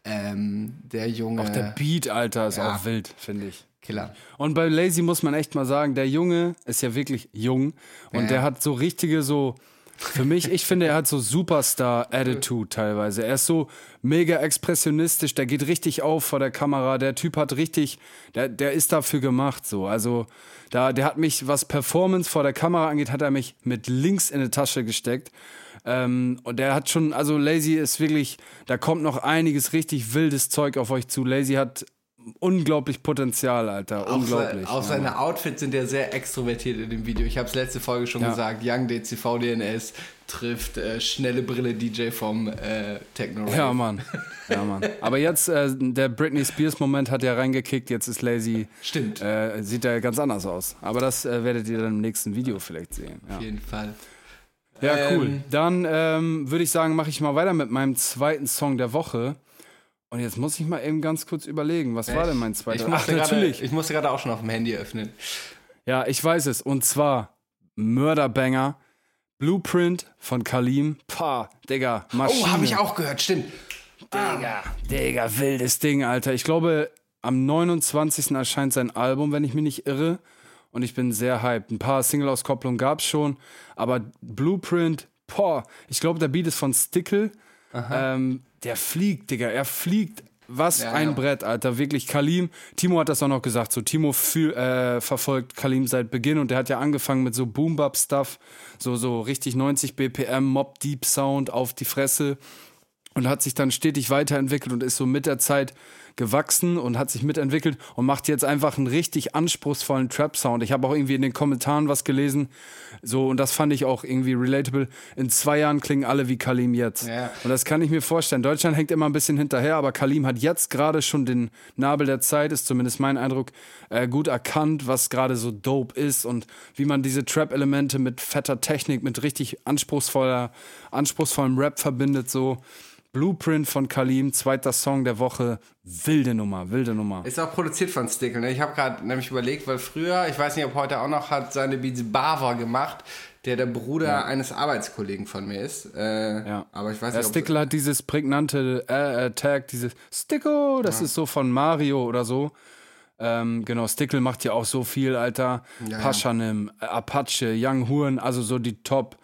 Speaker 1: Ähm, der Junge
Speaker 2: Auch der Beat, Alter, ist
Speaker 1: ja.
Speaker 2: auch wild, finde ich.
Speaker 1: Killer.
Speaker 2: Und bei Lazy muss man echt mal sagen, der Junge ist ja wirklich jung und
Speaker 1: Ja.
Speaker 2: der hat so richtige so für mich, ich finde, er hat so Superstar-Attitude teilweise. Er ist so mega expressionistisch, der geht richtig auf vor der Kamera. Der Typ hat richtig, der, der ist dafür gemacht so. Also, da, der hat mich, was Performance vor der Kamera angeht, hat er mich mit links in die Tasche gesteckt. Ähm, und der hat schon, also Lazy ist wirklich, da kommt noch einiges richtig wildes Zeug auf euch zu. Lazy hat unglaublich Potenzial, Alter.
Speaker 1: Auch,
Speaker 2: unglaublich.
Speaker 1: se- auch
Speaker 2: ja,
Speaker 1: seine Outfits sind ja sehr extrovertiert in dem Video. Ich habe es letzte Folge schon
Speaker 2: Ja.
Speaker 1: gesagt. Young DCV DNS trifft äh, schnelle Brille DJ vom äh, Techno
Speaker 2: Ja, Mann. Ja, Mann. Aber jetzt, äh, der Britney Spears-Moment hat ja reingekickt, jetzt ist Lazy.
Speaker 1: Stimmt.
Speaker 2: Äh, sieht ja ganz anders aus. Aber das äh, werdet ihr dann im nächsten Video vielleicht sehen. Ja,
Speaker 1: Auf jeden Fall.
Speaker 2: ja cool.
Speaker 1: Ähm,
Speaker 2: Dann ähm, würde ich sagen, mache ich mal weiter mit meinem zweiten Song der Woche. Und jetzt muss ich mal eben ganz kurz überlegen, was war denn mein zweiter?
Speaker 1: Ich
Speaker 2: Ach,
Speaker 1: musste gerade-
Speaker 2: natürlich.
Speaker 1: Ich musste gerade auch schon auf dem Handy öffnen.
Speaker 2: Ja, ich weiß es. Und zwar Mörderbanger, Blueprint von Kalim. Pah, Digga, Maschine.
Speaker 1: Oh, habe ich auch gehört, stimmt.
Speaker 2: Digga, Digga, wildes Ding, Alter. Ich glaube, am 29. erscheint sein Album, wenn ich mich nicht irre. Und ich bin sehr hyped. Ein paar Single-Auskopplungen gab es schon. Aber Blueprint, boah, ich glaube, der Beat ist von Stickle. Ähm, der fliegt, Digga, er fliegt. Was
Speaker 1: Ja,
Speaker 2: ein
Speaker 1: ja.
Speaker 2: Brett, Alter. Wirklich, Kalim. Timo hat das auch noch gesagt. So, Timo fühl, äh, verfolgt Kalim seit Beginn und der hat ja angefangen mit so Boom-Bap-Stuff. So, so richtig 90 BPM, Mob Deep Sound auf die Fresse und hat sich dann stetig weiterentwickelt und ist so mit der Zeit gewachsen und hat sich mitentwickelt und macht jetzt einfach einen richtig anspruchsvollen Trap-Sound. Ich habe auch irgendwie in den Kommentaren was gelesen, so und das fand ich auch irgendwie relatable. In zwei Jahren klingen alle wie Kalim jetzt.
Speaker 1: Ja.
Speaker 2: Und das kann ich mir vorstellen. Deutschland hängt immer ein bisschen hinterher, aber Kalim hat jetzt gerade schon den Nabel der Zeit, ist zumindest mein Eindruck, äh, gut erkannt, was gerade so dope ist und wie man diese Trap-Elemente mit fetter Technik, mit richtig anspruchsvoller, anspruchsvollem Rap verbindet, so. Blueprint von Kalim, zweiter Song der Woche. Wilde Nummer, wilde Nummer.
Speaker 1: Ist auch produziert von Stickle. Ne? Ich habe gerade nämlich überlegt, weil früher, ich weiß nicht, ob heute auch noch, hat seine Beats Bava gemacht, der der Bruder eines Arbeitskollegen von mir ist. Äh,
Speaker 2: Ja.
Speaker 1: Aber ich weiß nicht,
Speaker 2: Stickle hat dieses prägnante äh, äh, Tag, dieses Sticko, das ist so von Mario oder so. Ähm, genau, Stickle macht ja auch so viel, Alter.
Speaker 1: Ja, ja.
Speaker 2: Paschanim, Apache, Young Huren, also so die Top,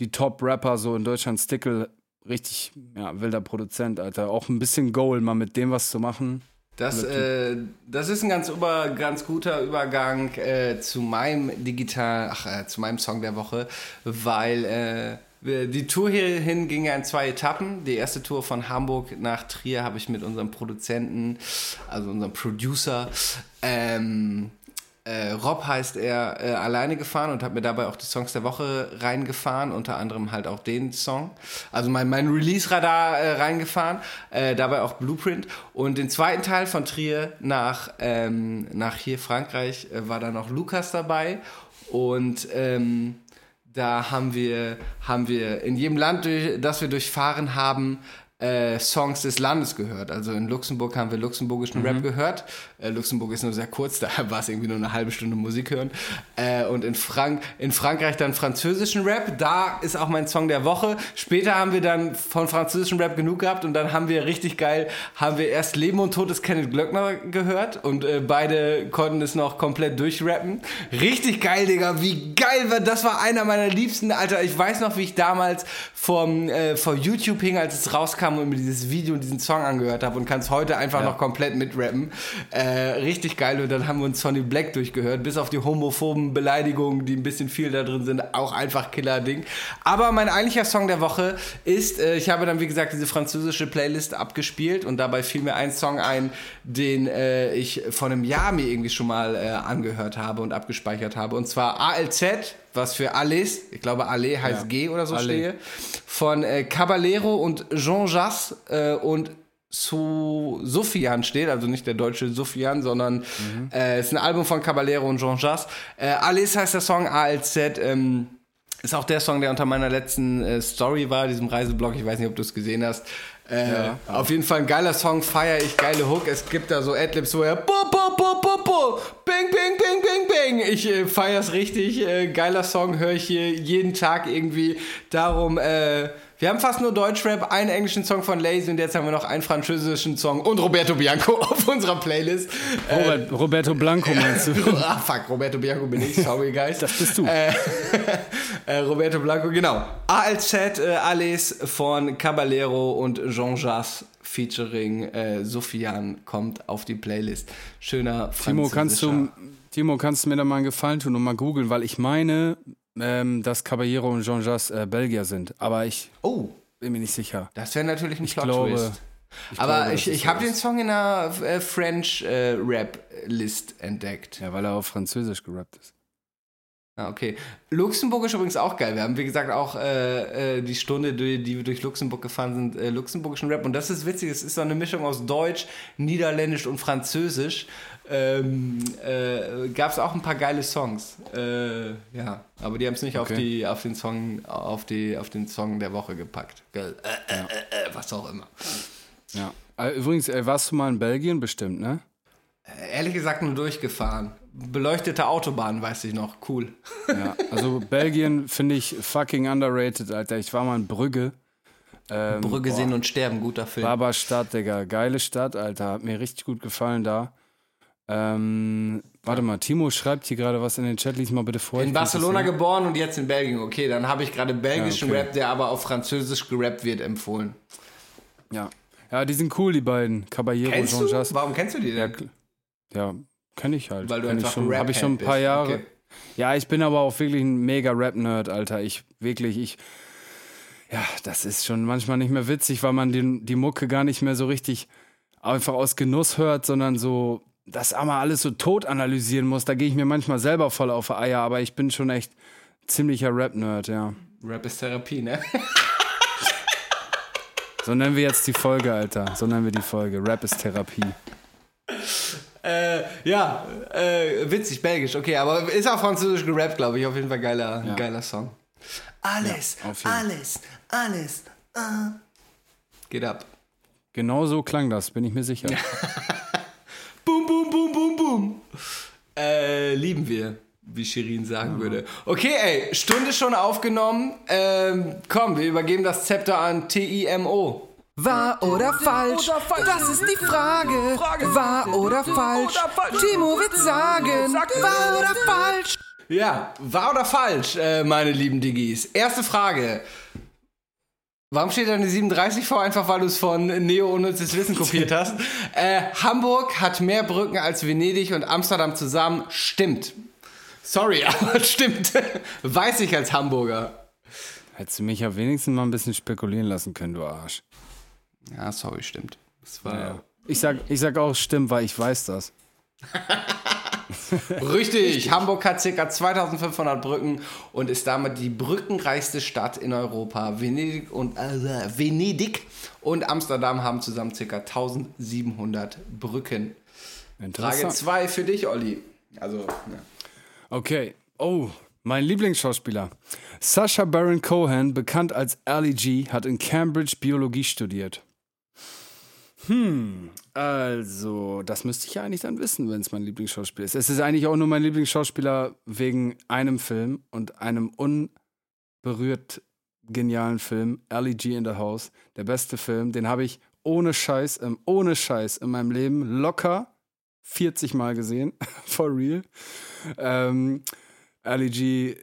Speaker 2: die Top-Rapper so in Deutschland. Stickle, richtig, ja, wilder Produzent, Alter. Auch ein bisschen Goal, mal mit dem was zu machen.
Speaker 1: Das, äh, das ist ein ganz, über, ganz guter Übergang äh, zu meinem digital, ach, äh, zu meinem Song der Woche, weil äh, die Tour hierhin ging ja in zwei Etappen. Die erste Tour von Hamburg nach Trier habe ich mit unserem Produzenten, also unserem Producer, ähm, äh, Rob heißt er, äh, alleine gefahren und habe mir dabei auch die Songs der Woche reingefahren, unter anderem halt auch den Song. Also mein, mein Release-Radar äh, reingefahren, äh, dabei auch Blueprint. Und den zweiten Teil von Trier nach, ähm, nach hier Frankreich äh, war dann noch Lukas dabei. Und ähm, da haben wir, haben wir in jedem Land, durch, das wir durchfahren haben, äh, Songs des Landes gehört. Also in Luxemburg haben wir luxemburgischen Rap gehört. Äh, Luxemburg ist nur sehr kurz, da war es irgendwie nur eine halbe Stunde Musik hören. Äh, und in, Frank in Frankreich dann französischen Rap. Da ist auch mein Song der Woche. Später haben wir dann von französischem Rap genug gehabt und dann haben wir richtig geil, haben wir erst Leben und Tod des Kenneth Glöckner gehört und äh, beide konnten es noch komplett durchrappen. Richtig geil, Digga. Wie geil war das? war einer meiner liebsten, Alter. Ich weiß noch, wie ich damals vom, äh, vor YouTube hing, als es rauskam und mir dieses Video und diesen Song angehört habe und kann es heute einfach noch komplett mitrappen. Äh, richtig geil. Und dann haben wir uns Sonny Black durchgehört, bis auf die homophoben Beleidigungen, die ein bisschen viel da drin sind. Auch einfach Killer-Ding. Aber mein eigentlicher Song der Woche ist, äh, ich habe dann, wie gesagt, diese französische Playlist abgespielt und dabei fiel mir ein Song ein, den äh, ich vor einem Jahr mir irgendwie schon mal äh, angehört habe und abgespeichert habe. Und zwar ALZ, was für Alles, ich glaube Ale heißt
Speaker 2: Ja.
Speaker 1: G oder so
Speaker 2: Ale.
Speaker 1: stehe, von äh, Caballero und Jean Jass äh, und zu Sofian steht, also nicht der deutsche Sofian, sondern äh, ist ein Album von Caballero und Jean Jass. Äh, Alles heißt der Song, ALZ, ähm, ist auch der Song, der unter meiner letzten äh, Story war, diesem Reiseblog. Ich weiß nicht, ob du es gesehen hast. Äh, Auf jeden Fall ein geiler Song, feier ich, geile Hook. Es gibt da so Adlibs, wo er bo, bo, bo, bo, bo, bing, bing, bing, bing, bing. Ich äh, feier's richtig. Äh, geiler Song, höre ich hier jeden Tag irgendwie. Darum, äh, wir haben fast nur Deutschrap, einen englischen Song von Lazy und jetzt haben wir noch einen französischen Song und Roberto Bianco auf unserer Playlist.
Speaker 2: Robert, Roberto Blanco meinst du?
Speaker 1: ah, fuck, Roberto Bianco bin ich, sorry, guys.
Speaker 2: Das bist du.
Speaker 1: Äh, äh, Roberto Blanco, genau. ALZ, äh, Alles von Caballero und Jean Jass featuring äh, Sofian kommt auf die Playlist. Schöner
Speaker 2: Timo, kannst du, Timo, kannst du mir da mal einen Gefallen tun und mal googeln, weil ich meine, ähm, dass Caballero und Jean Jas äh, Belgier sind, aber ich
Speaker 1: Oh,
Speaker 2: bin mir nicht sicher.
Speaker 1: das wäre natürlich ein
Speaker 2: Ich
Speaker 1: Plot-Twist. Aber
Speaker 2: glaube,
Speaker 1: ich, ich habe den Song in einer äh, French äh, Rap List entdeckt.
Speaker 2: Ja, weil er auf Französisch gerappt ist.
Speaker 1: Ah, okay. Luxemburg ist übrigens auch geil. Wir haben, wie gesagt, auch äh, äh, die Stunde, die, die wir durch Luxemburg gefahren sind, äh, luxemburgischen Rap. Und das ist witzig. Es ist so eine Mischung aus Deutsch, Niederländisch und Französisch. Ähm, äh, Gab es auch ein paar geile Songs. Äh, ja, aber die haben es nicht auf,
Speaker 2: Okay.
Speaker 1: die, auf, den Song, auf, die, auf den Song der Woche gepackt. Äh, äh, äh, äh, was auch immer.
Speaker 2: Ja. Äh, Übrigens, äh, warst du mal in Belgien bestimmt, ne?
Speaker 1: Ehrlich gesagt nur durchgefahren. Beleuchtete Autobahn, weiß ich noch. Cool.
Speaker 2: Ja. Also Belgien finde ich fucking underrated, Alter. Ich war mal in Brügge. Ähm,
Speaker 1: Brügge
Speaker 2: boah,
Speaker 1: sehen und sterben, guter Film.
Speaker 2: Barberstadt, Digga. Geile Stadt, Alter. Hat mir richtig gut gefallen da. Ähm, warte mal, Timo schreibt hier gerade was in den Chat. Lies mal bitte vor.
Speaker 1: In Barcelona geboren und jetzt in Belgien. Okay, dann habe ich gerade belgischen
Speaker 2: Ja, okay.
Speaker 1: Rap, der aber auf Französisch gerappt wird, empfohlen.
Speaker 2: Ja. Ja, die sind cool, die beiden. Caballero
Speaker 1: Kennst?
Speaker 2: Jean-Jas.
Speaker 1: Warum kennst du die
Speaker 2: Ja,
Speaker 1: denn?
Speaker 2: ja kenne ich halt.
Speaker 1: Weil du
Speaker 2: Kenn
Speaker 1: einfach
Speaker 2: ich schon,
Speaker 1: Rap
Speaker 2: Habe ich schon ein paar
Speaker 1: bist.
Speaker 2: Jahre.
Speaker 1: Okay.
Speaker 2: Ja, ich bin aber auch wirklich ein mega Rap-Nerd, Alter. Ich wirklich, ich. Ja, das ist schon manchmal nicht mehr witzig, weil man den, die Mucke gar nicht mehr so richtig einfach aus Genuss hört, sondern so das einmal alles so tot analysieren muss. Da gehe ich mir manchmal selber voll auf die Eier, aber ich bin schon echt ziemlicher Rap-Nerd, ja.
Speaker 1: Rap ist Therapie, ne?
Speaker 2: So nennen wir jetzt die Folge, Alter. So nennen wir die Folge. Rap ist Therapie.
Speaker 1: äh, ja, äh, witzig, belgisch, okay, aber ist auch französisch gerappt, glaube ich. Auf jeden Fall geiler,
Speaker 2: Ja.
Speaker 1: geiler Song. Alles,
Speaker 2: jeden.
Speaker 1: alles, alles. ah. Geht ab.
Speaker 2: Genau so klang das, bin ich mir sicher.
Speaker 1: Boom, boom, boom, boom. Äh, lieben wir, wie Shirin sagen würde. Okay, ey, Stunde schon aufgenommen. Ähm, komm, wir übergeben das Zepter an TIMO. Wahr oder falsch? Das ist die Frage. Wahr oder falsch? Timo wird sagen. Wahr oder falsch? Ja, wahr oder falsch, äh, meine lieben Diggis. Erste Frage. Warum steht da eine 37 vor? Einfach weil du es von Neo Unnützes Wissen kopiert hast. Äh, Hamburg hat mehr Brücken als Venedig und Amsterdam zusammen. Stimmt. Sorry, aber stimmt. Weiß ich als Hamburger.
Speaker 2: Hättest du mich ja wenigstens mal ein bisschen spekulieren lassen können, du Arsch.
Speaker 1: Ja, sorry, stimmt. Das war
Speaker 2: Ja. Ich sag, ich sag auch stimmt, weil ich weiß das.
Speaker 1: richtig. Hamburg hat ca. 2500 Brücken und ist damit die brückenreichste Stadt in Europa. Venedig und, äh, Venedig und Amsterdam haben zusammen ca. 1700 Brücken. Frage
Speaker 2: Interessant.
Speaker 1: 2 für dich, Olli. Also, ja.
Speaker 2: Okay. Oh, mein Lieblingsschauspieler. Sacha Baron Cohen, bekannt als Ali G, hat in Cambridge Biologie studiert. Hm, also, das müsste ich ja eigentlich dann wissen, wenn es mein Lieblingsschauspieler ist. Es ist eigentlich auch nur mein Lieblingsschauspieler wegen einem Film und einem unberührt genialen Film, Ali G in the House. Der beste Film, den habe ich ohne Scheiß, ähm, ohne Scheiß in meinem Leben locker 40 Mal gesehen. For real. Ähm, Ali G,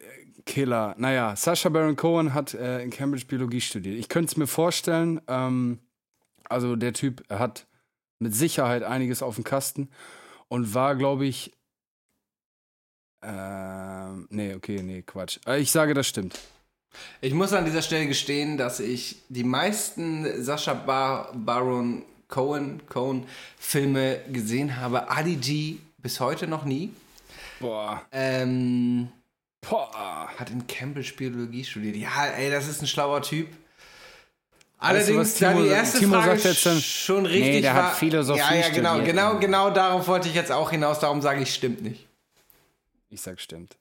Speaker 2: Killer. Naja, Sacha Baron Cohen hat äh, in Cambridge Biologie studiert. Ich könnte es mir vorstellen, ähm, also der Typ hat mit Sicherheit einiges auf dem Kasten und war, glaube ich, ähm, nee, okay, nee, Quatsch. Äh, ich sage, das stimmt.
Speaker 1: Ich muss an dieser Stelle gestehen, dass ich die meisten Sascha Bar Baron Cohen, Cohen Filme gesehen habe. Ali G bis heute noch nie.
Speaker 2: Boah.
Speaker 1: Ähm,
Speaker 2: Boah.
Speaker 1: hat in Cambridge Biologie studiert. Ja, ey, das ist ein schlauer Typ.
Speaker 2: Weißt du,
Speaker 1: Allerdings,
Speaker 2: was
Speaker 1: da
Speaker 2: Timo
Speaker 1: die
Speaker 2: sagt?
Speaker 1: erste
Speaker 2: Timo
Speaker 1: Frage
Speaker 2: sagt jetzt dann,
Speaker 1: schon richtig
Speaker 2: nee, der
Speaker 1: war.
Speaker 2: hat Philosophie
Speaker 1: ja, ja, genau,
Speaker 2: studiert.
Speaker 1: genau, genau darauf wollte ich jetzt auch hinaus. Darum sage ich, stimmt nicht.
Speaker 2: Ich sag stimmt.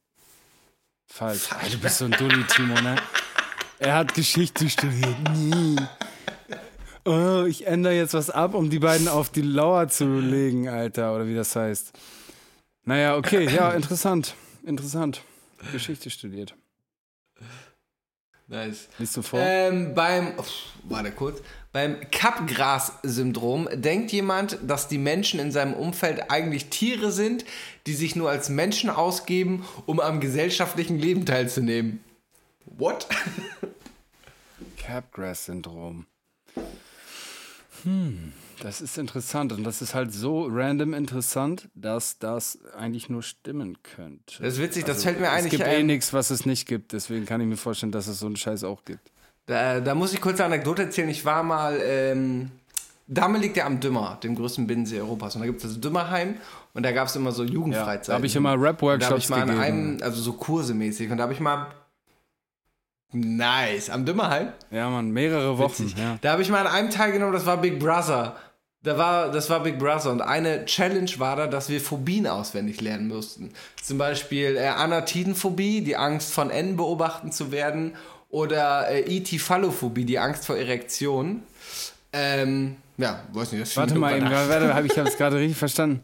Speaker 2: Falsch. Ey, du bist so ein Dulli, Timo, ne? Er hat Geschichte studiert. Nie. Oh, ich ändere jetzt was ab, um die beiden auf die Lauer zu legen, Alter, oder wie das heißt. Naja, okay, ja, interessant. Interessant. Geschichte studiert.
Speaker 1: Nice.
Speaker 2: Liest du vor?
Speaker 1: Ähm, beim, uff, warte kurz, beim Kappgras-Syndrom denkt jemand, dass die Menschen in seinem Umfeld eigentlich Tiere sind, die sich nur als Menschen ausgeben, um am gesellschaftlichen Leben teilzunehmen. What?
Speaker 2: Capgrass-Syndrom. Hm, das ist interessant. Und das ist halt so random interessant, dass das eigentlich nur stimmen könnte.
Speaker 1: Das ist witzig, das fällt mir
Speaker 2: Also, Es
Speaker 1: eigentlich
Speaker 2: gibt eh
Speaker 1: ein.
Speaker 2: nichts, was es nicht gibt. Deswegen kann ich mir vorstellen, dass es so einen Scheiß auch gibt.
Speaker 1: Da, da muss ich kurz eine Anekdote erzählen. Ich war mal ähm, Damme liegt ja am Dümmer, dem größten Binnensee Europas. Und da gibt es das Dümmerheim und da gab es immer so Jugendfreizeiten.
Speaker 2: da habe ich immer
Speaker 1: Und da habe
Speaker 2: Rap-Workshops
Speaker 1: ich mal
Speaker 2: gegeben.
Speaker 1: einem, also so Kurse mäßig, und da habe ich mal. Nice, am Dümmerheim?
Speaker 2: ja, man, mehrere Wochen. Ja.
Speaker 1: Da habe ich mal an einem teilgenommen, das war Big Brother. Da war, das war Big Brother und eine Challenge war da, dass wir Phobien auswendig lernen mussten. Zum Beispiel äh, Anatidenphobie, die Angst von N beobachten zu werden, oder äh, Itiphalophobie, die Angst vor Erektion. Ähm, ja, weiß nicht, das
Speaker 2: Warte mal, eben, warte, habe ich es gerade richtig verstanden.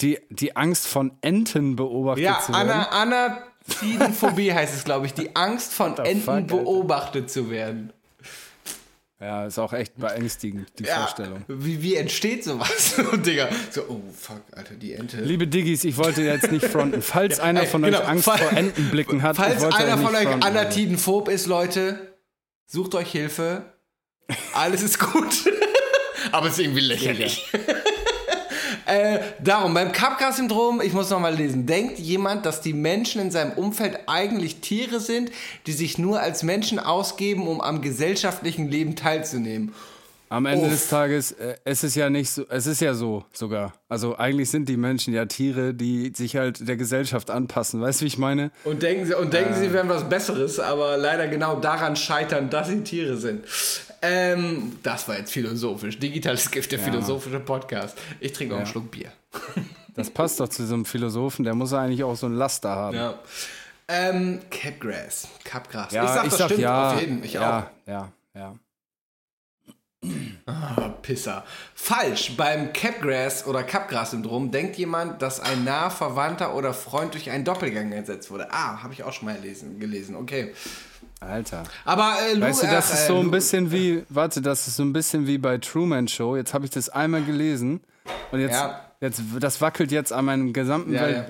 Speaker 2: Die, die Angst von Enten beobachtet
Speaker 1: Ja,
Speaker 2: zu werden.
Speaker 1: Ana, Anatidenphobie heißt es, glaube ich. Die Angst von Enten
Speaker 2: fuck, Alter?
Speaker 1: beobachtet zu werden.
Speaker 2: Ja, ist auch echt beängstigend, die Vorstellung.
Speaker 1: Wie, wie entsteht sowas? Und Digga, so, oh fuck, Alter, die Ente.
Speaker 2: Liebe Diggis, ich wollte jetzt nicht fronten. Falls einer
Speaker 1: ey,
Speaker 2: von
Speaker 1: genau,
Speaker 2: euch Angst
Speaker 1: fall-
Speaker 2: vor Entenblicken hat,
Speaker 1: Falls einer von euch
Speaker 2: fronten.
Speaker 1: Anatidophob ist, Leute, sucht euch Hilfe. Alles ist gut. Aber es ist irgendwie lächerlich. Äh, darum, beim Capgras-Syndrom, ich muss nochmal lesen, denkt jemand, dass die Menschen in seinem Umfeld eigentlich Tiere sind, die sich nur als Menschen ausgeben, um am gesellschaftlichen Leben teilzunehmen?
Speaker 2: Am Ende
Speaker 1: Uff.
Speaker 2: des Tages, äh, es ist ja nicht so, es ist ja so sogar. Also eigentlich sind die Menschen ja Tiere, die sich halt der Gesellschaft anpassen. Weißt du, wie ich meine?
Speaker 1: Und denken sie, und denken sie wären was Besseres, aber leider genau daran scheitern, dass sie Tiere sind. Ähm, das war jetzt philosophisch. Digitales Gift, der philosophische Podcast. Ich trinke auch einen Schluck Bier.
Speaker 2: Das passt doch zu so einem Philosophen, der muss eigentlich auch so ein Laster haben.
Speaker 1: Ja. Ähm, Capgrass. Capgras.
Speaker 2: Ja,
Speaker 1: ich sag, das stimmt
Speaker 2: ja,
Speaker 1: auf jeden Ich
Speaker 2: ja, ja, ja.
Speaker 1: Ah, Pisser. Falsch. Beim Capgrass oder Capgras-Syndrom denkt jemand, dass ein naher Verwandter oder Freund durch einen Doppelgänger ersetzt wurde. Ah, habe ich auch schon mal lesen, gelesen. Okay.
Speaker 2: Alter.
Speaker 1: Aber äh, Lu-
Speaker 2: Weißt du, das
Speaker 1: ach,
Speaker 2: ist
Speaker 1: äh,
Speaker 2: so ein
Speaker 1: Lu-
Speaker 2: bisschen wie, warte, das ist so ein bisschen wie bei Truman Show. Jetzt habe ich das einmal gelesen und jetzt,
Speaker 1: Ja.
Speaker 2: jetzt das wackelt jetzt an meinem gesamten
Speaker 1: Ja, ja.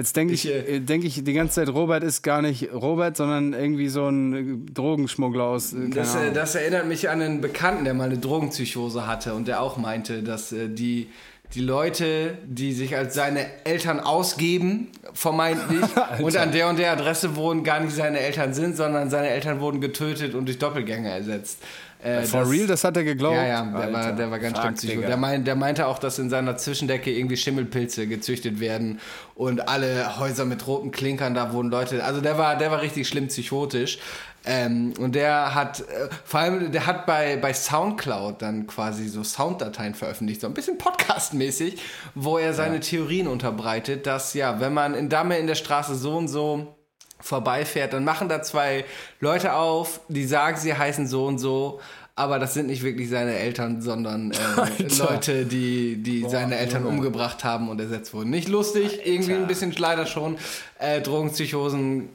Speaker 2: Jetzt denke ich,
Speaker 1: Ich, äh,
Speaker 2: äh, denke ich die ganze Zeit, Robert ist gar nicht Robert, sondern irgendwie so ein äh, Drogenschmuggler aus. äh,
Speaker 1: Das, äh, das erinnert mich an einen Bekannten, der mal eine Drogenpsychose hatte und der auch meinte, dass äh, die, die Leute, die sich als seine Eltern ausgeben, vermeintlich, und an der und der Adresse wohnen, gar nicht seine Eltern sind, sondern seine Eltern wurden getötet und durch Doppelgänger ersetzt. Äh,
Speaker 2: For
Speaker 1: das-
Speaker 2: real, das hat er geglaubt.
Speaker 1: Ja, ja, der, war,
Speaker 2: Alter.
Speaker 1: der war ganz schlimm psycho. Der, mein, der meinte auch, dass in seiner Zwischendecke irgendwie Schimmelpilze gezüchtet werden und alle Häuser mit roten Klinkern, da wohnen Leute. Also der war, der war richtig schlimm psychotisch. Ähm, und der hat, äh, vor allem, der hat bei, bei Soundcloud dann quasi so Sounddateien veröffentlicht, so ein bisschen Podcast-mäßig, wo er seine Theorien unterbreitet, dass ja, wenn man in Damme in der Straße so und so vorbeifährt, dann machen da zwei Leute auf, die sagen, sie heißen so und so, aber das sind nicht wirklich seine Eltern, sondern äh, Leute, die, die seine Eltern umgebracht haben und ersetzt wurden. Nicht lustig, irgendwie ein bisschen leider schon. Äh, Drogenpsychosen,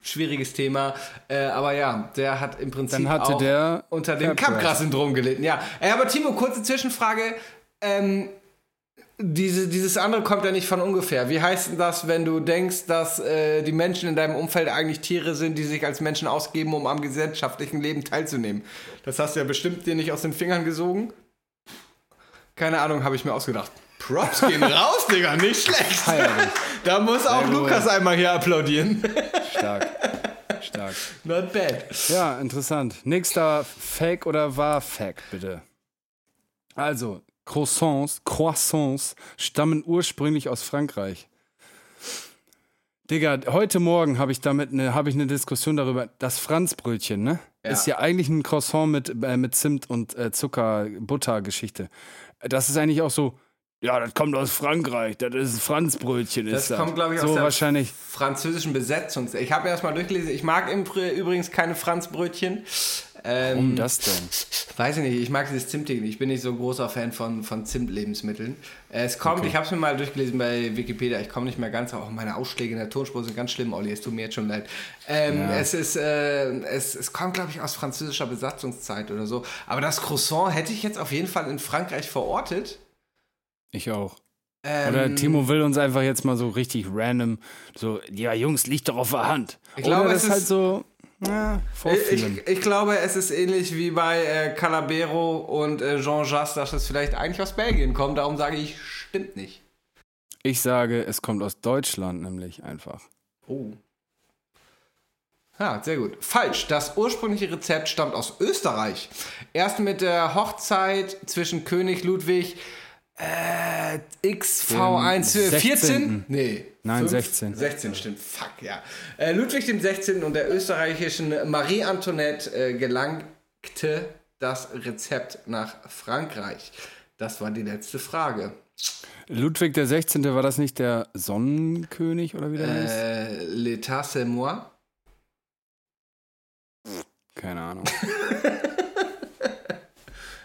Speaker 1: schwieriges Thema. Äh, aber ja, der hat im Prinzip
Speaker 2: Dann hatte
Speaker 1: auch
Speaker 2: der
Speaker 1: unter dem
Speaker 2: Capgras.
Speaker 1: Capgras-Syndrom gelitten. Ja, aber Timo, kurze Zwischenfrage. Ähm, diese, dieses andere kommt ja nicht von ungefähr. Wie heißt denn das, wenn du denkst, dass äh, die Menschen in deinem Umfeld eigentlich Tiere sind, die sich als Menschen ausgeben, um am gesellschaftlichen Leben teilzunehmen? Das hast du ja bestimmt dir nicht aus den Fingern gesogen. Keine Ahnung, habe ich mir ausgedacht. Props gehen raus, Digga, nicht schlecht.
Speaker 2: Feierlich.
Speaker 1: Da muss auch
Speaker 2: gut.
Speaker 1: Lukas einmal hier applaudieren.
Speaker 2: Stark. Stark.
Speaker 1: Not bad.
Speaker 2: Ja, interessant. Nächster Fake oder wahr Fact, bitte. Also, Croissants, Croissants stammen ursprünglich aus Frankreich. Digga, heute Morgen habe ich damit eine, habe ich eine Diskussion darüber. Das Franzbrötchen, ne?
Speaker 1: Ja.
Speaker 2: Ist ja eigentlich ein Croissant mit, äh, mit Zimt und äh, Zucker, Butter-Geschichte. Das ist eigentlich auch so, ja, das kommt aus Frankreich, das ist Franzbrötchen.
Speaker 1: Das
Speaker 2: ist das.
Speaker 1: kommt, glaube ich,
Speaker 2: so
Speaker 1: aus der
Speaker 2: wahrscheinlich.
Speaker 1: französischen Besetzung. Ich habe erst mal durchgelesen. Ich mag im, übrigens keine Franzbrötchen. Ähm,
Speaker 2: Warum das denn?
Speaker 1: Weiß ich nicht, ich mag dieses Zimtige nicht. Ich bin nicht so ein großer Fan von, von Zimt-Lebensmitteln. Es kommt, ich habe es mir mal durchgelesen bei Wikipedia, ich komme nicht mehr ganz, auch meine Ausschläge in der Tonspur sind ganz schlimm, Olli, es tut mir jetzt schon leid. Ähm, Es ist, äh, es, es kommt, glaube ich, aus französischer Besatzungszeit oder so. Aber das Croissant hätte ich jetzt auf jeden Fall in Frankreich verortet.
Speaker 2: Ich auch.
Speaker 1: Ähm,
Speaker 2: Oder Timo will uns einfach jetzt mal so richtig random, so, ja, Jungs, liegt doch auf der Hand.
Speaker 1: Ich glaube,
Speaker 2: Oder
Speaker 1: es
Speaker 2: ist halt so, ja.
Speaker 1: Ich, ich glaube, es ist ähnlich wie bei äh, Calabero und äh, Jean Jass, dass es vielleicht eigentlich aus Belgien kommt. Darum sage ich, stimmt nicht.
Speaker 2: Ich sage, es kommt aus Deutschland nämlich einfach.
Speaker 1: Oh. Ja, sehr gut. Falsch. Das ursprüngliche Rezept stammt aus Österreich. Erst mit der Hochzeit zwischen König Ludwig äh, XV1
Speaker 2: Dem
Speaker 1: 14?
Speaker 2: 16..
Speaker 1: Nee.
Speaker 2: Nein, 16.
Speaker 1: 16 stimmt. Fuck, ja. Äh, Ludwig dem 16. und der österreichischen Marie Antoinette äh, gelangte das Rezept nach Frankreich. Das war die letzte Frage.
Speaker 2: Ludwig der 16. war das nicht der Sonnenkönig oder wie der heißt?
Speaker 1: Äh, L'état c'est moi.
Speaker 2: Keine Ahnung.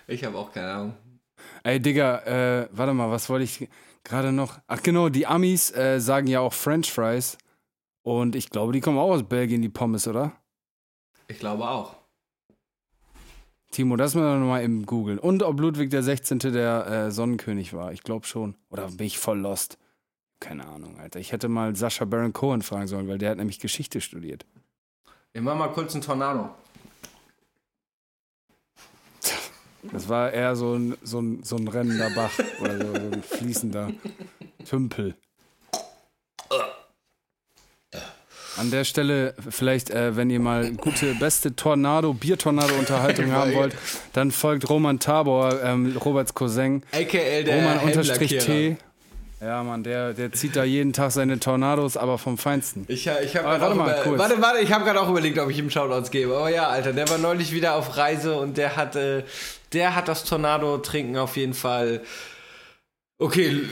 Speaker 1: Ich habe auch keine Ahnung.
Speaker 2: Ey, Digga, äh, warte mal, was wollte ich gerade noch? Ach genau, die Amis äh, sagen ja auch French Fries. Und ich glaube, die kommen auch aus Belgien, die Pommes, oder?
Speaker 1: Ich glaube auch.
Speaker 2: Timo, das müssen wir nochmal eben googeln. Und ob Ludwig der 16. der äh, Sonnenkönig war. Ich glaube schon. Oder bin ich voll lost? Keine Ahnung, Alter. Ich hätte mal Sascha Baron Cohen fragen sollen, weil der hat nämlich Geschichte studiert.
Speaker 1: Wir machen mal kurz einen Tornado.
Speaker 2: Das war eher so ein, so ein, so ein rennender Bach oder so, so ein fließender Tümpel. An der Stelle vielleicht, äh, wenn ihr mal gute, beste Tornado, Biertornado-Unterhaltung haben wollt, dann folgt Roman Tabor, ähm, Roberts Cousin.
Speaker 1: AKA der
Speaker 2: Roman unterstrich. T. Ja, Mann, der, der zieht da jeden Tag seine Tornados, aber vom Feinsten.
Speaker 1: Ich, ich habe gerade
Speaker 2: warte
Speaker 1: auch,
Speaker 2: mal,
Speaker 1: über,
Speaker 2: kurz.
Speaker 1: warte, warte, ich hab auch überlegt, ob ich ihm Shoutouts gebe. Aber ja, Alter, der war neulich wieder auf Reise und der hat, äh, der hat das Tornado-Trinken auf jeden Fall. Okay,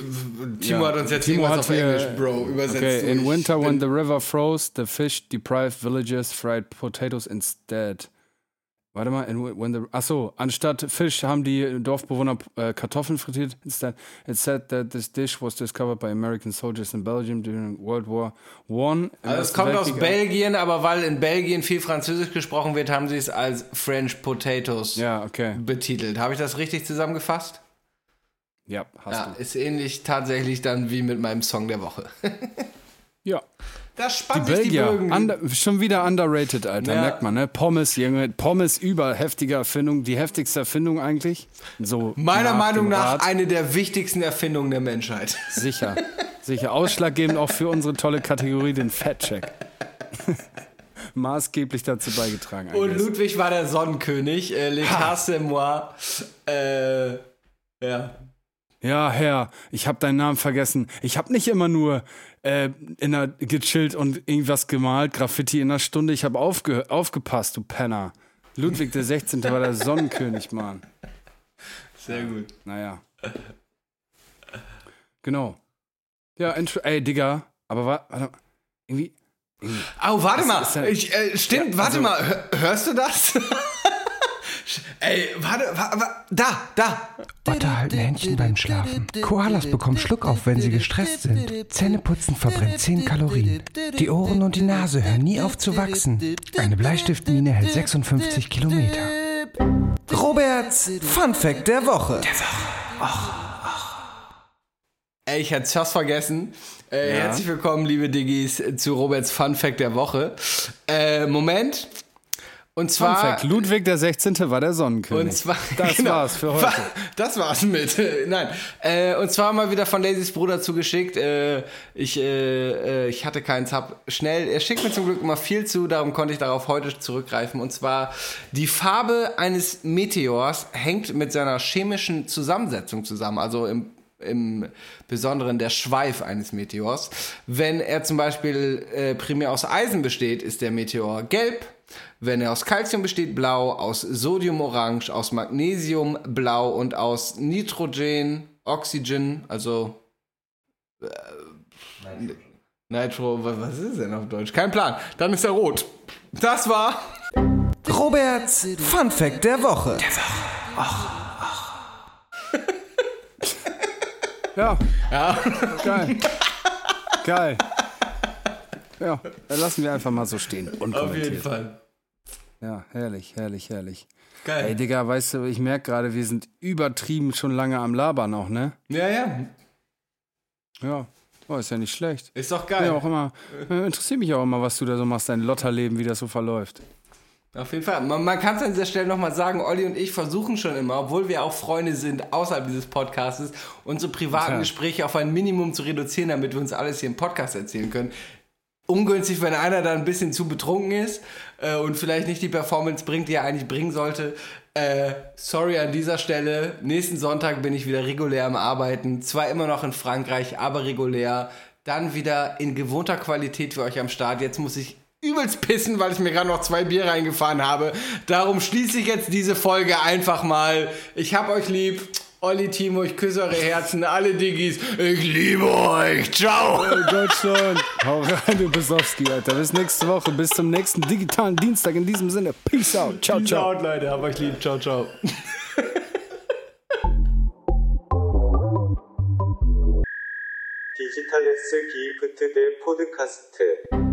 Speaker 1: Timo
Speaker 2: Ja,
Speaker 1: hat uns jetzt
Speaker 2: Timo
Speaker 1: irgendwas auf Englisch, Bro, übersetzt
Speaker 2: Okay, in winter when the river froze, the fish deprived villages fried potatoes instead. Warte mal, when the, achso, anstatt Fisch haben die Dorfbewohner äh, Kartoffeln frittiert. Instead, it said that this dish was discovered by American soldiers in Belgium during World War One.
Speaker 1: Also es kommt aus Belgien, aber weil in Belgien viel Französisch gesprochen wird, haben sie es als French Potatoes
Speaker 2: Ja, okay.
Speaker 1: betitelt. Habe ich das richtig zusammengefasst?
Speaker 2: Ja, hast
Speaker 1: Ja, ist ähnlich tatsächlich dann wie mit meinem Song der Woche.
Speaker 2: du. Ja.
Speaker 1: Da
Speaker 2: Die
Speaker 1: spannt die
Speaker 2: Belgier,
Speaker 1: Bögen.
Speaker 2: under, schon wieder underrated, Alter,
Speaker 1: Ja.
Speaker 2: merkt man, ne? Pommes, Junge, Pommes über heftige Erfindung, die heftigste Erfindung eigentlich. So
Speaker 1: Meiner
Speaker 2: nach
Speaker 1: Meinung nach
Speaker 2: Rat.
Speaker 1: eine der wichtigsten Erfindungen der Menschheit.
Speaker 2: Sicher. Sicher. Ausschlaggebend auch für unsere tolle Kategorie, den Fat-Check. Maßgeblich dazu beigetragen.
Speaker 1: Und
Speaker 2: guess.
Speaker 1: Ludwig war der Sonnenkönig. Äh, L'état c'est moi. Äh, ja.
Speaker 2: Ja, Herr, ich habe deinen Namen vergessen. Ich habe nicht immer nur äh, in der, gechillt und irgendwas gemalt, Graffiti in einer Stunde. Ich habe aufge, aufgepasst, du Penner. Ludwig der 16. war der Sonnenkönig, Mann.
Speaker 1: Sehr gut.
Speaker 2: Naja. Genau. Ja, ey, Digga, aber wa- warte, irgendwie, irgendwie
Speaker 1: Oh, warte mal.
Speaker 2: ist ja-
Speaker 1: ich, äh, stimmt,
Speaker 2: Ja,
Speaker 1: warte
Speaker 2: also-
Speaker 1: mal. Hör, hörst du das? Ey, warte, warte, warte. Da, da.
Speaker 4: Otter halten Händchen beim Schlafen. Koalas bekommen Schluckauf, wenn sie gestresst sind. Zähneputzen verbrennt 10 Kalorien. Die Ohren und die Nase hören nie auf zu wachsen. Eine Bleistiftmine hält 56 Kilometer. Roberts Fun Fact der Woche.
Speaker 1: Ey, ich hätte es fast vergessen. Äh, Herzlich willkommen, liebe Diggis, zu Roberts Fun Fact der Woche. Äh, Moment. Und zwar.
Speaker 2: Fact, Ludwig der 16. war der Sonnenkönig.
Speaker 1: Und zwar,
Speaker 2: das
Speaker 1: genau.
Speaker 2: war's für heute.
Speaker 1: Wa- Das war's mit. Nein. Äh, und zwar mal wieder von Lazys Bruder zugeschickt. Äh, ich, äh, äh, ich hatte keins, hab schnell. Er schickt mir zum Glück immer viel zu, darum konnte ich darauf heute zurückgreifen. Und zwar die Farbe eines Meteors hängt mit seiner chemischen Zusammensetzung zusammen. Also im im Besonderen der Schweif eines Meteors. Wenn er zum Beispiel äh, primär aus Eisen besteht, ist der Meteor gelb. Wenn er aus Calcium besteht, blau, aus Sodium orange, aus Magnesium blau und aus Nitrogen, Oxygen, also äh, Nitro, wa- was ist denn auf Deutsch? Kein Plan. Dann ist er rot. Das war
Speaker 4: Roberts Fun Fact der Woche.
Speaker 2: Ja. Geil. Geil. Ja, dann lassen wir einfach mal so stehen. Unkommentiert.
Speaker 1: Fall.
Speaker 2: Ja, herrlich, herrlich, herrlich.
Speaker 1: Geil.
Speaker 2: Ey, Digga, weißt du, ich merke gerade, wir sind übertrieben schon lange am Labern auch, ne?
Speaker 1: Ja, ja.
Speaker 2: Ja. Oh, ist ja nicht schlecht.
Speaker 1: Ist doch
Speaker 2: Ja,
Speaker 1: geil.
Speaker 2: auch immer, äh, interessiert mich auch immer, was du da so machst, dein Lotterleben, wie das so verläuft.
Speaker 1: Auf jeden Fall. Man, man kann es an dieser Stelle nochmal sagen, Olli und ich versuchen schon immer, obwohl wir auch Freunde sind außerhalb dieses Podcastes, unsere privaten
Speaker 2: Ja.
Speaker 1: Gespräche auf ein Minimum zu reduzieren, damit wir uns alles hier im Podcast erzählen können. Ungünstig, wenn einer da ein bisschen zu betrunken ist äh, und vielleicht nicht die Performance bringt, die er eigentlich bringen sollte. Äh, sorry an dieser Stelle. Nächsten Sonntag bin ich wieder regulär am Arbeiten. Zwar immer noch in Frankreich, aber regulär. Dann wieder in gewohnter Qualität für euch am Start. Jetzt muss ich übelst pissen, weil ich mir gerade noch zwei Bier reingefahren habe. Darum schließe ich jetzt diese Folge einfach mal. Ich hab euch lieb. Olli, Timo, ich küsse eure Herzen, alle Diggis. Ich liebe euch. Ciao.
Speaker 2: Deutschland. Hau rein, du Besowski, Alter. Bis nächste Woche. Bis zum nächsten digitalen Dienstag. In diesem Sinne, Peace out. Ciao, ciao.
Speaker 1: Ciao, Leute. Hab euch lieb. Ciao, ciao.
Speaker 3: 디지털 S 기프트 대 포드카스트